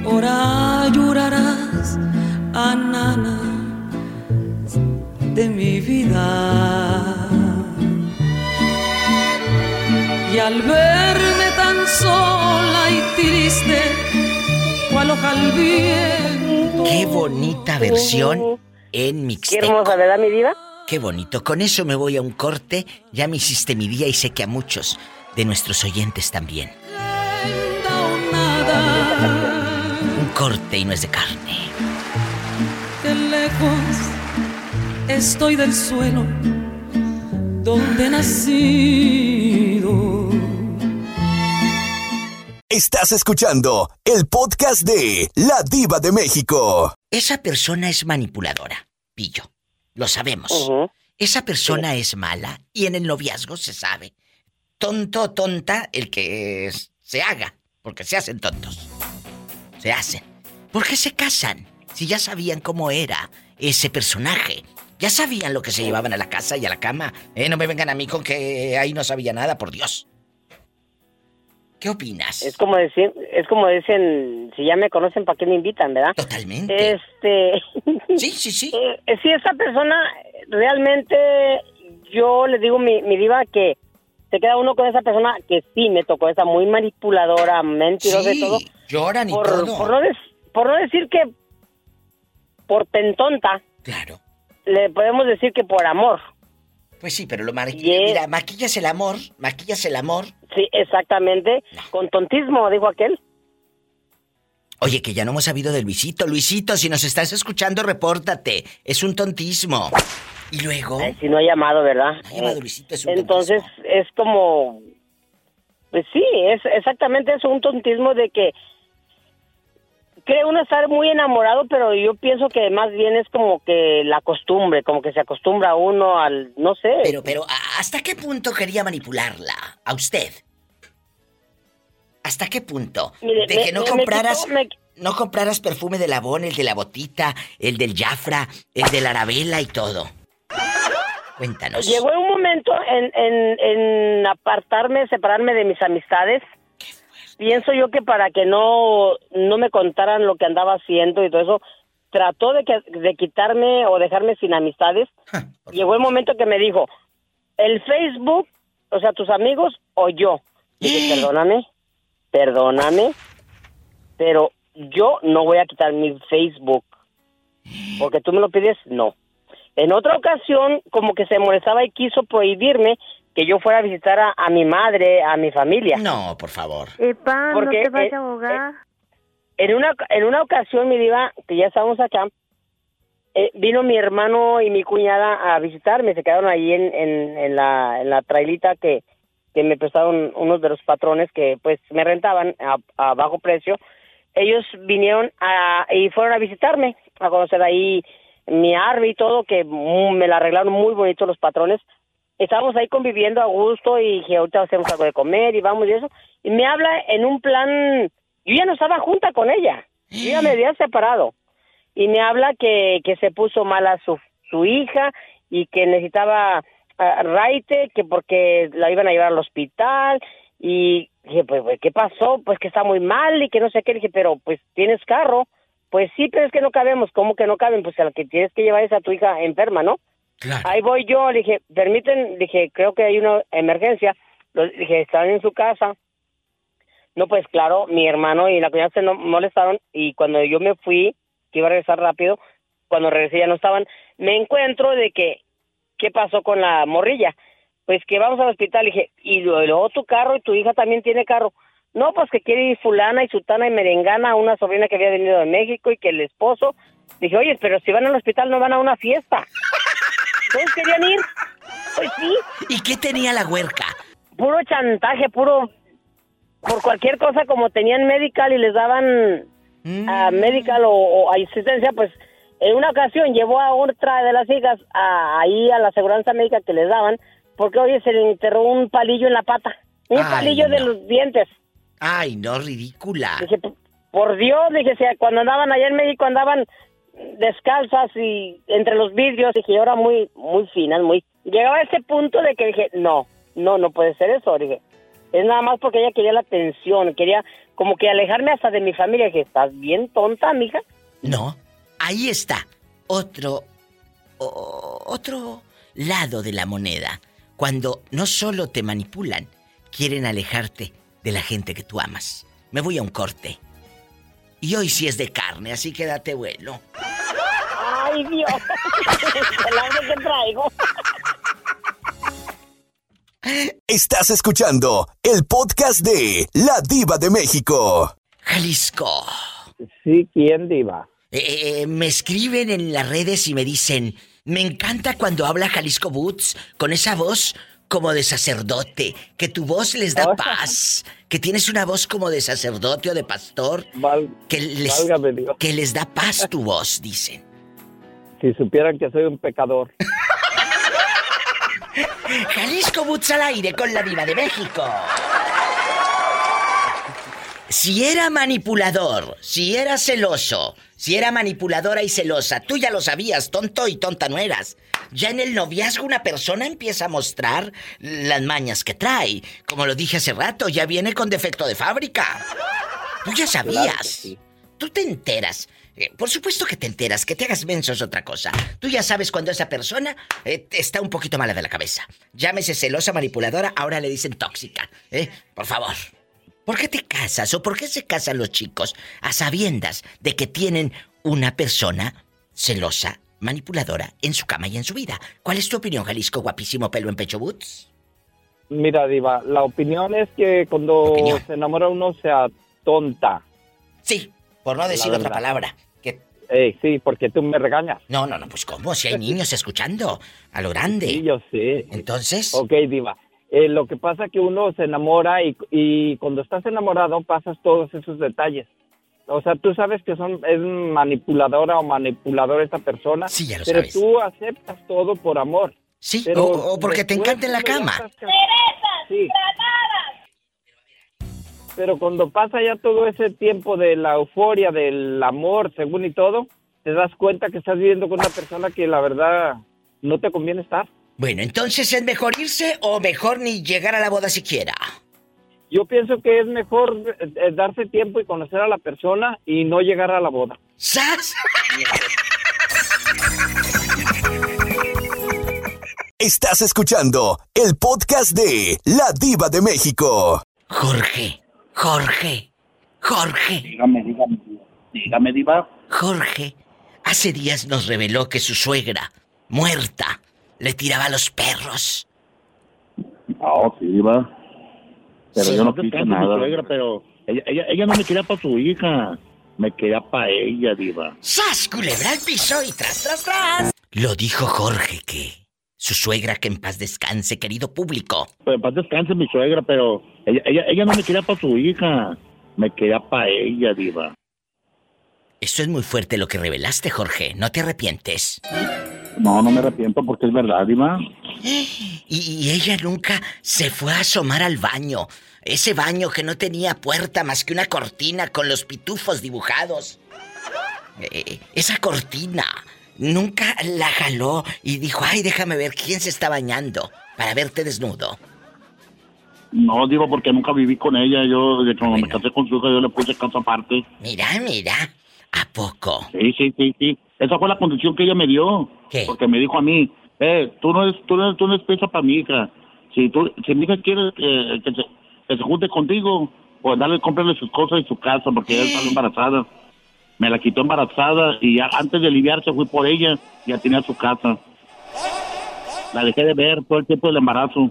Ora llorarás, Anana, de mi vida. Y al verme tan sola y triste, cual hoja al viento. ¡Qué bonita versión en Qué mixteco! hermosa, ¿verdad, mi diva? ¡Qué bonito! Con eso me voy a un corte. Ya me hiciste mi día y sé que a muchos de nuestros oyentes también. Un corte y no es de carne. Qué lejos estoy del suelo donde he Estás escuchando el podcast de La Diva de México. Esa persona es manipuladora, pillo. Lo sabemos. Esa persona es mala y en el noviazgo se sabe. Tonto o tonta el que es- se haga, porque se hacen tontos. Se hacen. ¿Por qué se casan? Si ya sabían cómo era ese personaje. Ya sabían lo que se llevaban a la casa y a la cama. Eh, no me vengan a mí con que ahí no sabía nada, por Dios. ¿Qué opinas? Es como decir, es como dicen, si ya me conocen, ¿para qué me invitan, verdad? Totalmente. Este. Sí, sí, sí. si esa persona realmente, yo le digo, mi, mi diva, que se queda uno con esa persona que sí me tocó, esa muy manipuladora, mentirosa y Sí, todo. lloran y por, todo. Por no, des- por no decir que por pentonta. Claro. Le podemos decir que por amor. Pues sí, pero lo maquillas. Mira, maquillas el amor, maquillas el amor. Sí, exactamente. Con tontismo, dijo aquel. Oye, que ya no hemos sabido de Luisito. Luisito, si nos estás escuchando, repórtate. Es un tontismo. Y luego. si no ha llamado, ¿verdad? No ha llamado Luisito, es un Entonces, es como... Pues sí, es exactamente eso, un tontismo de que cree uno estar muy enamorado, pero yo pienso que más bien es como que la costumbre, como que se acostumbra uno al, no sé. Pero, pero, ¿a- ¿hasta qué punto quería manipularla? A usted. ¿Hasta qué punto? Mire, de me- que no me- me compraras quitó- no compraras perfume de Labón, el de la botita, el del Jafra, el de la Arabella y todo. Cuéntanos. Llegó un momento en, en, en apartarme, separarme de mis amistades. Pienso yo que para que no, no me contaran lo que andaba haciendo y todo eso, trató de, que, de quitarme o dejarme sin amistades. Llegó el momento que me dijo, el Facebook, o sea, tus amigos o yo. Dije, perdóname, perdóname, pero yo no voy a quitar mi Facebook. Porque tú me lo pides, no. En otra ocasión, como que se molestaba y quiso prohibirme que yo fuera a visitar a, a mi madre, a mi familia. No, por favor. Epa, Porque, no te vas eh, a ahogar. En una, en una ocasión, mi diva, que ya estábamos acá, eh, vino mi hermano y mi cuñada a visitarme. Se quedaron ahí en, en, en la, en la trailita que, que me prestaron unos de los patrones que pues me rentaban a, a bajo precio. Ellos vinieron a, y fueron a visitarme, a conocer ahí mi árbol y todo, que mm, me la arreglaron muy bonito los patrones. Estábamos ahí conviviendo a gusto y dije, ahorita hacemos algo de comer y vamos y eso. Y me habla en un plan, yo ya no estaba junta con ella, yo ya me había separado. Y me habla que, que se puso mala su, su hija y que necesitaba ah, raite, que porque la iban a llevar al hospital. Y dije, pues, pues, ¿qué pasó? Pues que está muy mal y que no sé qué. dije, pero pues tienes carro. Pues sí, pero es que no cabemos. ¿Cómo que no caben? Pues a la que tienes que llevar es a tu hija enferma, ¿no? Ahí voy yo, le dije, permiten, dije, creo que hay una emergencia. Dije, están en su casa. No, pues claro, mi hermano y la cuñada se molestaron y cuando yo me fui, que iba a regresar rápido, cuando regresé ya no estaban, me encuentro de que, ¿qué pasó con la morrilla? Pues que vamos al hospital, dije, y luego tu carro y tu hija también tiene carro. No, pues que quiere ir fulana y sutana y merengana, una sobrina que había venido de México y que el esposo. Dije, oye, pero si van al hospital no van a una fiesta. ¿Todos querían ir? Pues sí. ¿Y qué tenía la huerca? Puro chantaje, puro... Por cualquier cosa, como tenían medical y les daban ah, medical o, o asistencia, pues en una ocasión llevó a otra de las hijas a- ahí a la aseguranza médica que les daban, porque oye, se le enterró un palillo en la pata. Un Ay, palillo de los dientes. Ay, no, ridícula. Dije, "P- por Dios, dije, cuando andaban allá en México andaban descalzas y entre los vidrios, dije, ahora muy, muy finas, muy... Llegaba a ese punto de que dije, no, no, no puede ser eso, dije. Es nada más porque ella quería la atención, quería como que alejarme hasta de mi familia. Dije, ¿estás bien tonta, mija? No, ahí está. Otro. otro lado de la moneda. Cuando no solo te manipulan, quieren alejarte de la gente que tú amas. Me voy a un corte. Y hoy sí es de carne, así que date vuelo. Ay, Dios. El hambre que traigo. Estás escuchando el podcast de La Diva de México. Jalisco. Sí, ¿quién diva? Eh, me escriben en las redes y me dicen, me encanta cuando habla Jalisco Boots con esa voz como de sacerdote, que tu voz les da paz, que tienes una voz como de sacerdote o de pastor, que, les, Dios. que les da paz tu voz, dicen. Si supieran que soy un pecador. Jalisco Boots al aire con la diva de México. Si era manipulador, si era celoso, si era manipuladora y celosa, tú ya lo sabías, tonto y tonta no eras. Ya en el noviazgo una persona empieza a mostrar las mañas que trae. Como lo dije hace rato, ya viene con defecto de fábrica. Tú ya sabías. Tú te enteras. Eh, por supuesto que te enteras, que te hagas menso es otra cosa. Tú ya sabes cuando esa persona eh, está un poquito mala de la cabeza. Llámese celosa, manipuladora, ahora le dicen tóxica. ¿eh? Por favor. ¿Por qué te casas o por qué se casan los chicos a sabiendas de que tienen una persona celosa, manipuladora en su cama y en su vida? ¿Cuál es tu opinión, Jalisco, guapísimo pelo en pecho boots? Mira, diva, la opinión es que cuando se enamora uno sea tonta. Sí, por no decir otra palabra. Que... Eh, sí, porque tú me regañas. No, no, no, pues ¿cómo? Si hay niños escuchando, a lo grande. Sí, yo sé. Entonces. Ok, diva. Eh, lo que pasa que uno se enamora y, y cuando estás enamorado pasas todos esos detalles. O sea, tú sabes que son es manipuladora o manipulador esta persona. Sí, ya lo pero sabes. tú aceptas todo por amor. Sí, Pero o, o porque te encanta en la cama. Sí. pero cuando pasa ya todo ese tiempo de la euforia, del amor, según y todo, te das cuenta que estás viviendo con una persona que la verdad no te conviene estar. Bueno, entonces es mejor irse o mejor ni llegar a la boda siquiera. Yo pienso que es mejor eh, eh, darse tiempo y conocer a la persona y no llegar a la boda. ¡Sas! Estás escuchando el podcast de La Diva de México. Jorge, Jorge, Jorge. Dígame, dígame, dígame, diva. Jorge, hace días nos reveló que su suegra, muerta, le tiraba a los perros. Ah, sí, diva. Pero Sí, yo no quise nada. suegra, pero ella, ella, ella no me quería para su hija. Me quería para ella, diva. ¡Sas, culebra al piso y tras, tras, tras! Lo dijo Jorge que su suegra que en paz descanse, querido público. Pues paz descanse mi suegra, pero ella, ella, ella no me quería para su hija. Me quería para ella, diva. Esto es muy fuerte lo que revelaste, Jorge. ¿No te arrepientes? No, no me arrepiento porque es verdad, diva. Y, y ella nunca se fue a asomar al baño. Ese baño que no tenía puerta más que una cortina con los pitufos dibujados. Eh, esa cortina nunca la jaló y dijo, ay, déjame ver quién se está bañando para verte desnudo. No, digo porque nunca viví con ella. Yo, que me casé con su hija, yo le puse casa aparte. Mira, mira. ¿A poco? Sí, sí, sí, sí. Esa fue la condición que ella me dio. ¿Qué? Porque me dijo a mí, eh, tú no eres, tú no, tú no eres pieza para mi hija. Si, tú, si mi hija quiere eh, que, se, que se junte contigo, pues dale, cómprale sus cosas y su casa, porque ella salió embarazada. Me la quitó embarazada y ya antes de aliviarse fui por ella, ya tenía su casa. La dejé de ver todo el tiempo del embarazo.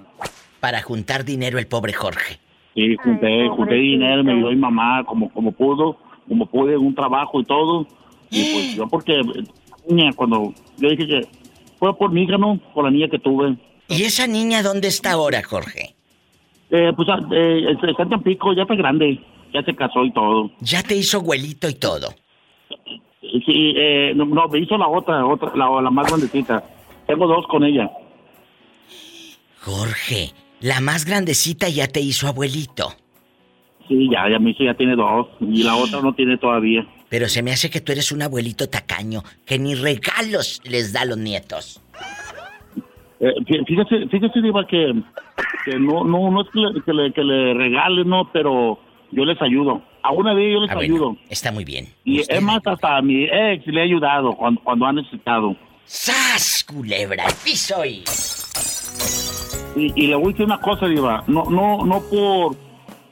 Para juntar dinero el pobre Jorge. Sí, junté, junté dinero, me ayudó mi mamá como, como pudo, como pude, un trabajo y todo. Y pues yo porque, niña, cuando yo dije que fue por mi hija, ¿no? Por la niña que tuve. ¿Y esa niña dónde está ahora, Jorge? Eh, pues ah, eh, está en Tampico, ya está grande, ya se casó y todo. Ya te hizo abuelito y todo. Sí, eh, no, no, me hizo la otra, otra la, la más grandecita. Tengo dos con ella. Jorge, la más grandecita ya te hizo abuelito. Sí, ya, ya me hizo, ya tiene dos. Y la otra no tiene todavía. Pero se me hace que tú eres un abuelito tacaño, que ni regalos les da a los nietos. Eh, fí- fíjese, fíjese, Diva, que, que no, no, no es que le, que le, que le regale, no, pero yo les ayudo. A una de ellas yo les Ah, bueno, ayudo. Está muy bien. Y es más, hasta a mi ex le he ayudado cuando, cuando ha necesitado. ¡Sas, culebra! ¡Al piso y... Y, y le voy a decir una cosa, Diva. No, no, no por,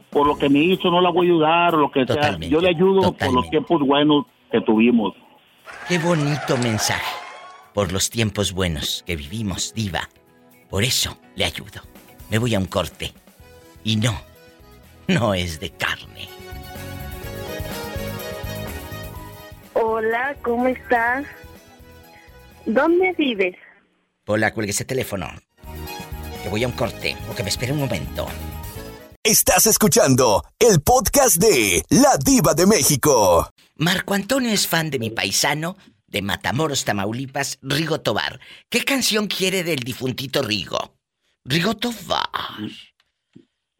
por lo que me hizo, no la voy a ayudar o lo que sea. Yo le ayudo por los tiempos buenos que tuvimos. Qué bonito mensaje. Por los tiempos buenos que vivimos, diva. Por eso le ayudo. Me voy a un corte. Y no, no es de carne. Hola, ¿cómo estás? ¿Dónde vives? Hola, cuelgue ese teléfono. Que voy a un corte. O que me espere un momento. Estás escuchando el podcast de La Diva de México. Marco Antonio es fan de mi paisano de Matamoros, Tamaulipas, Rigo Tobar. ¿Qué canción quiere del difuntito Rigo? Rigo Tobar.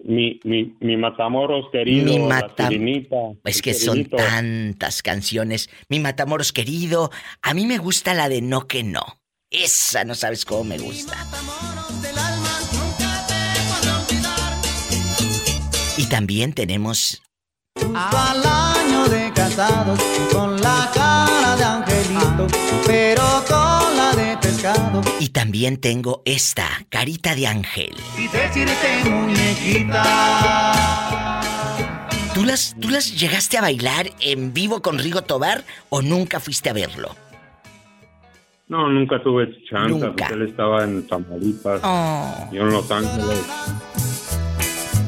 Mi, mi, mi Matamoros querido, Mi la Mata- Sirenita, Es que son tantas canciones. Mi Matamoros querido. A mí me gusta la de No que no. Esa no sabes cómo me gusta. También tenemos Al año de casados, con la cara de angelito, pero con la de pescado. y también tengo esta, Carita de Ángel. Y decirte muñequita. ¿Tú las, ¿Tú las llegaste a bailar en vivo con Rigo Tobar o nunca fuiste a verlo? No, nunca tuve chance, Nunca. porque él estaba en Tamaulipas, Oh. yo en Los Ángeles.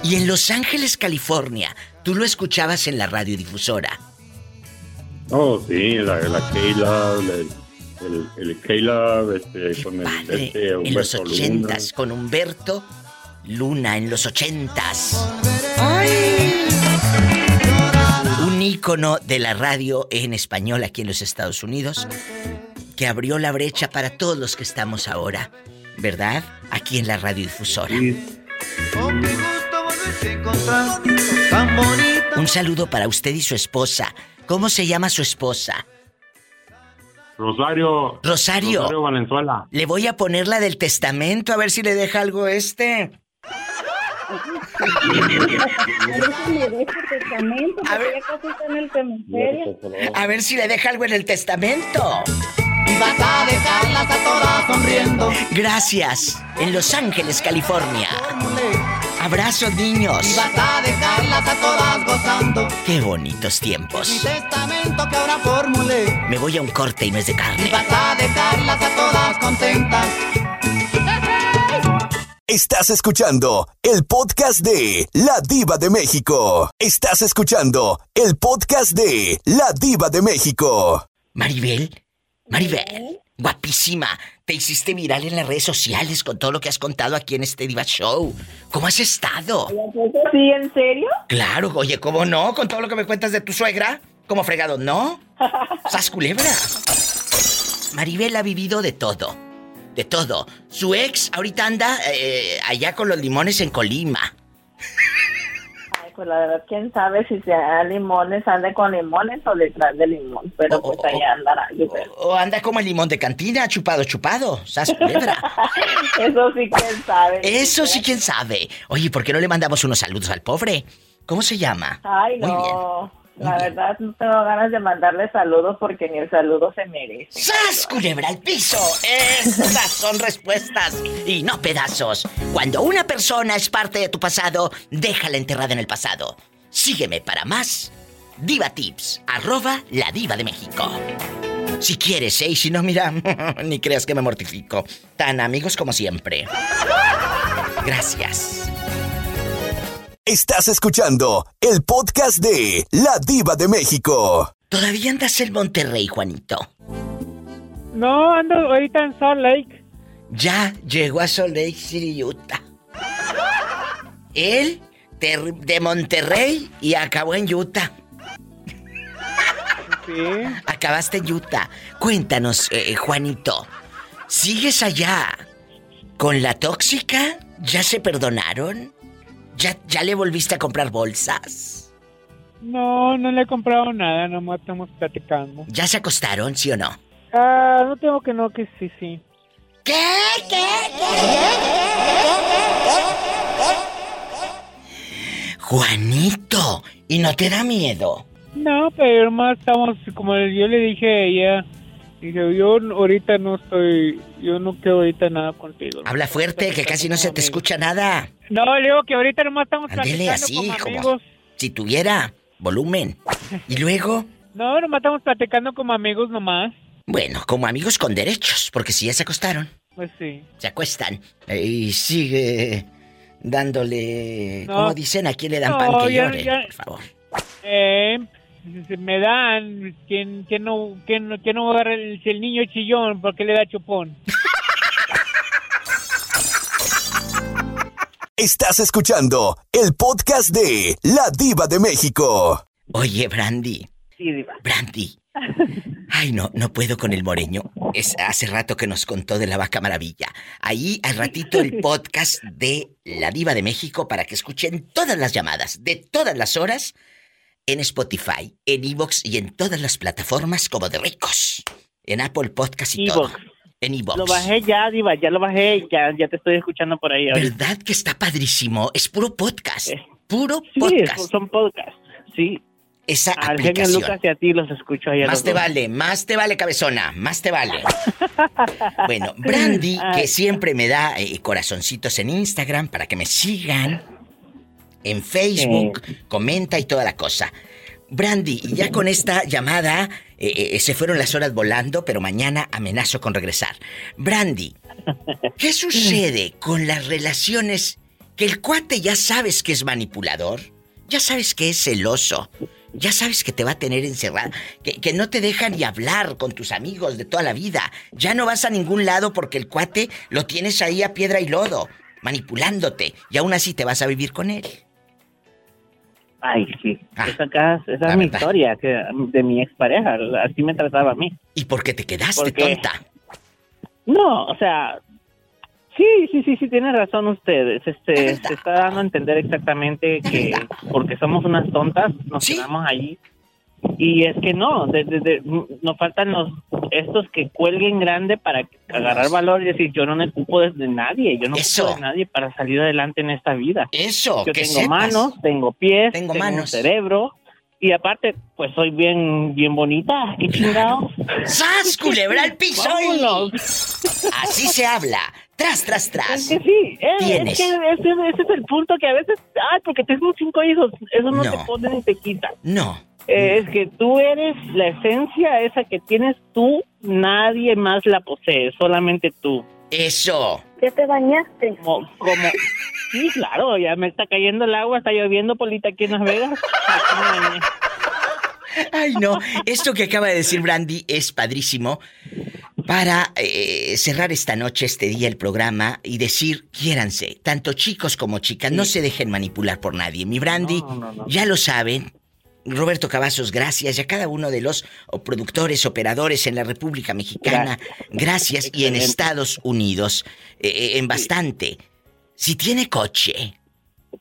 Y en Los Ángeles, California, tú lo escuchabas en la radiodifusora. Oh, sí, la, la Keila, el, el, el Keila, este, con el, este, en los Humberto Luna. ochentas, con Humberto Luna, en los ochentas. Un ícono de la radio en español aquí en los Estados Unidos que abrió la brecha para todos los que estamos ahora, ¿verdad? Aquí en la radiodifusora. Oh, Un saludo para usted y su esposa. ¿Cómo se llama su esposa? Rosario. Rosario. Rosario Valenzuela. Le voy a poner la del testamento a ver si le deja algo este. A ver si le deja algo en el testamento. Y vas a dejarlas a todas sonriendo. Gracias. En Los Ángeles, California. Abrazos, niños. Y vas a dejarlas a todas gozando. Qué bonitos Mi tiempos. testamento que ahora formulé. Me voy a un corte y no es de Y carne. vas a dejarlas a todas contentas. Estás escuchando el podcast de La Diva de México. Estás escuchando el podcast de La Diva de México. Maribel, Maribel, guapísima. Te hiciste viral en las redes sociales con todo lo que has contado aquí en este Diva Show. ¿Cómo has estado? ¿Sí, en serio? Claro, oye, ¿cómo no? Con todo lo que me cuentas de tu suegra. ¿Cómo fregado? ¿No? ¿Sas culebra? Maribel ha vivido de todo. De todo. Su ex ahorita anda eh, allá con los limones en Colima. Pues la verdad, quién sabe si sea limones, ande con limones o detrás de limón. Pero pues allá andará, yo. O anda como el limón de cantina, chupado, chupado. ¿Sas? Eso sí, quién sabe. Eso sí, quién sabe. Oye, ¿por qué no le mandamos unos saludos al pobre? ¿Cómo se llama? Ay, Muy bien. La verdad, no tengo ganas de mandarle saludos porque ni el saludo se merece. ¡Sas, culebra al piso! Esas son respuestas y no pedazos. Cuando una persona es parte de tu pasado, déjala enterrada en el pasado. Sígueme para más. Diva Tips, arroba la diva de México. Si quieres, ¿eh? Y si no, mira, ni creas que me mortifico. Tan amigos como siempre. Gracias. Estás escuchando el podcast de La Diva de México. ¿Todavía andas en Monterrey, Juanito? No, ando ahorita en Salt Lake. Ya llegó a Salt Lake City, Utah. Él de, de Monterrey y acabó en Utah. Sí. Acabaste en Utah. Cuéntanos, eh, Juanito. ¿Sigues allá con la tóxica? ¿Ya se perdonaron? ¿Ya, ¿Ya le volviste a comprar bolsas? No, no le he comprado nada, nomás estamos platicando. ¿Ya se acostaron, sí o no? Ah, no tengo que no, que sí, sí. ¿Qué? ¿Qué? Juanito, ¿y no te da miedo? No, pero más estamos, como yo le dije a ella, dije, yo ahorita no estoy, yo no quiero ahorita nada contigo. Habla fuerte, que casi no se te escucha nada. No, le digo que ahorita nomás estamos Ándele platicando así, como como amigos. si tuviera volumen. Y luego, No, nomás estamos platicando como amigos nomás. bueno, como amigos con derechos, porque si ya se acostaron, Pues sí. se acuestan. Y sigue dándole, No. como dicen, a quién le dan No, pan que ya- llore, ya- por favor. Eh, me dan, ¿quién, quién no, quién, no- quién no va a agarrar el, niño chillón? ¿Por qué le da chupón? Estás escuchando el podcast de La Diva de México. Oye, Brandy. Sí, diva. Brandy. Ay, no, no puedo con el moreño. Es hace rato que nos contó de la vaca maravilla. Ahí al ratito el podcast de La Diva de México para que escuchen todas las llamadas de todas las horas en Spotify, en Evox y en todas las plataformas como de ricos. En Apple Podcast y todo. En Evox. Lo bajé ya, Diva, ya lo bajé, ya, ya te estoy escuchando por ahí. ahorita. ¿Verdad que está padrísimo? Es puro podcast. Puro Sí, podcast. son podcasts, sí. Esa Al aplicación. Lucas y a ti los escucho ahí. Más te dos. vale, más te vale, cabezona, más te vale. Bueno, Brandy, que siempre me da eh, corazoncitos en Instagram para que me sigan. En Facebook, comenta y toda la cosa. Brandy, y ya con esta llamada eh, eh, se fueron las horas volando, pero mañana amenazo con regresar. Brandy, ¿qué sucede con las relaciones que el cuate ya sabes que es manipulador? Ya sabes que es celoso. Ya sabes que te va a tener encerrada. Que, que no te deja ni hablar con tus amigos de toda la vida. Ya no vas a ningún lado porque el cuate lo tienes ahí a piedra y lodo, manipulándote. Y aún así te vas a vivir con él. Ay, sí. esa acá, esa es mi historia que, de mi expareja. Así me trataba a mí. ¿Y por qué te quedaste Porque- tonta? No, o sea, Sí, sí, sí, sí, tiene razón ustedes. Este, se está dando a entender exactamente que porque somos unas tontas nos quedamos allí. Y es que no, de- de- de- nos faltan los estos que cuelguen grande para agarrar valor y decir yo no me ocupo de, de nadie, yo no ocupo de nadie para salir adelante en esta vida. Eso, yo que tengo sepas. manos, tengo pies, Tengo manos. cerebro y aparte pues soy bien bien bonita, qué chingado. ¡Sas, culebra al piso! Así se habla. Tras, tras, tras. Es que sí, es, es que ese, ese es el punto que a veces, ay, porque tengo cinco hijos, eso no, No. te pone ni te quita. No. Eh, es que tú eres la esencia esa que tienes tú, nadie más la posee, solamente tú. Eso. ¿Ya te bañaste? Como, como, sí, claro, ya me está cayendo el agua, está lloviendo, Polita, aquí en Las Vegas. Ay, no. Esto que acaba de decir Brandy es padrísimo para eh, cerrar esta noche, este día, el programa y decir, quiéranse, tanto chicos como chicas, no se dejen manipular por nadie. Mi Brandy, ya lo saben. Roberto Cavazos, gracias. Y a cada uno de los productores, operadores en la República Mexicana, gracias. Y en. Estados Unidos, eh, eh, en bastante. Si tiene coche,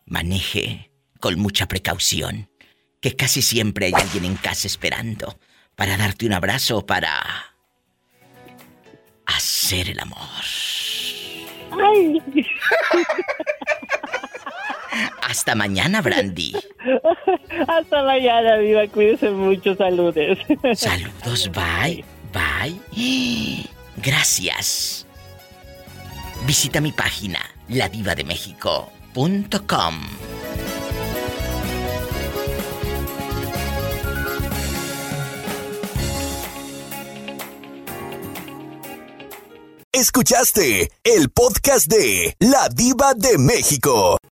maneje con mucha precaución, que casi siempre hay alguien en casa esperando para darte un abrazo o para hacer el amor. Ay. Hasta mañana, Brandy. Hasta mañana, viva, cuídense mucho, saludes. Saludos, bye, bye. Gracias. Visita mi página, ladivademéxico.com. Escuchaste el podcast de La Diva de México.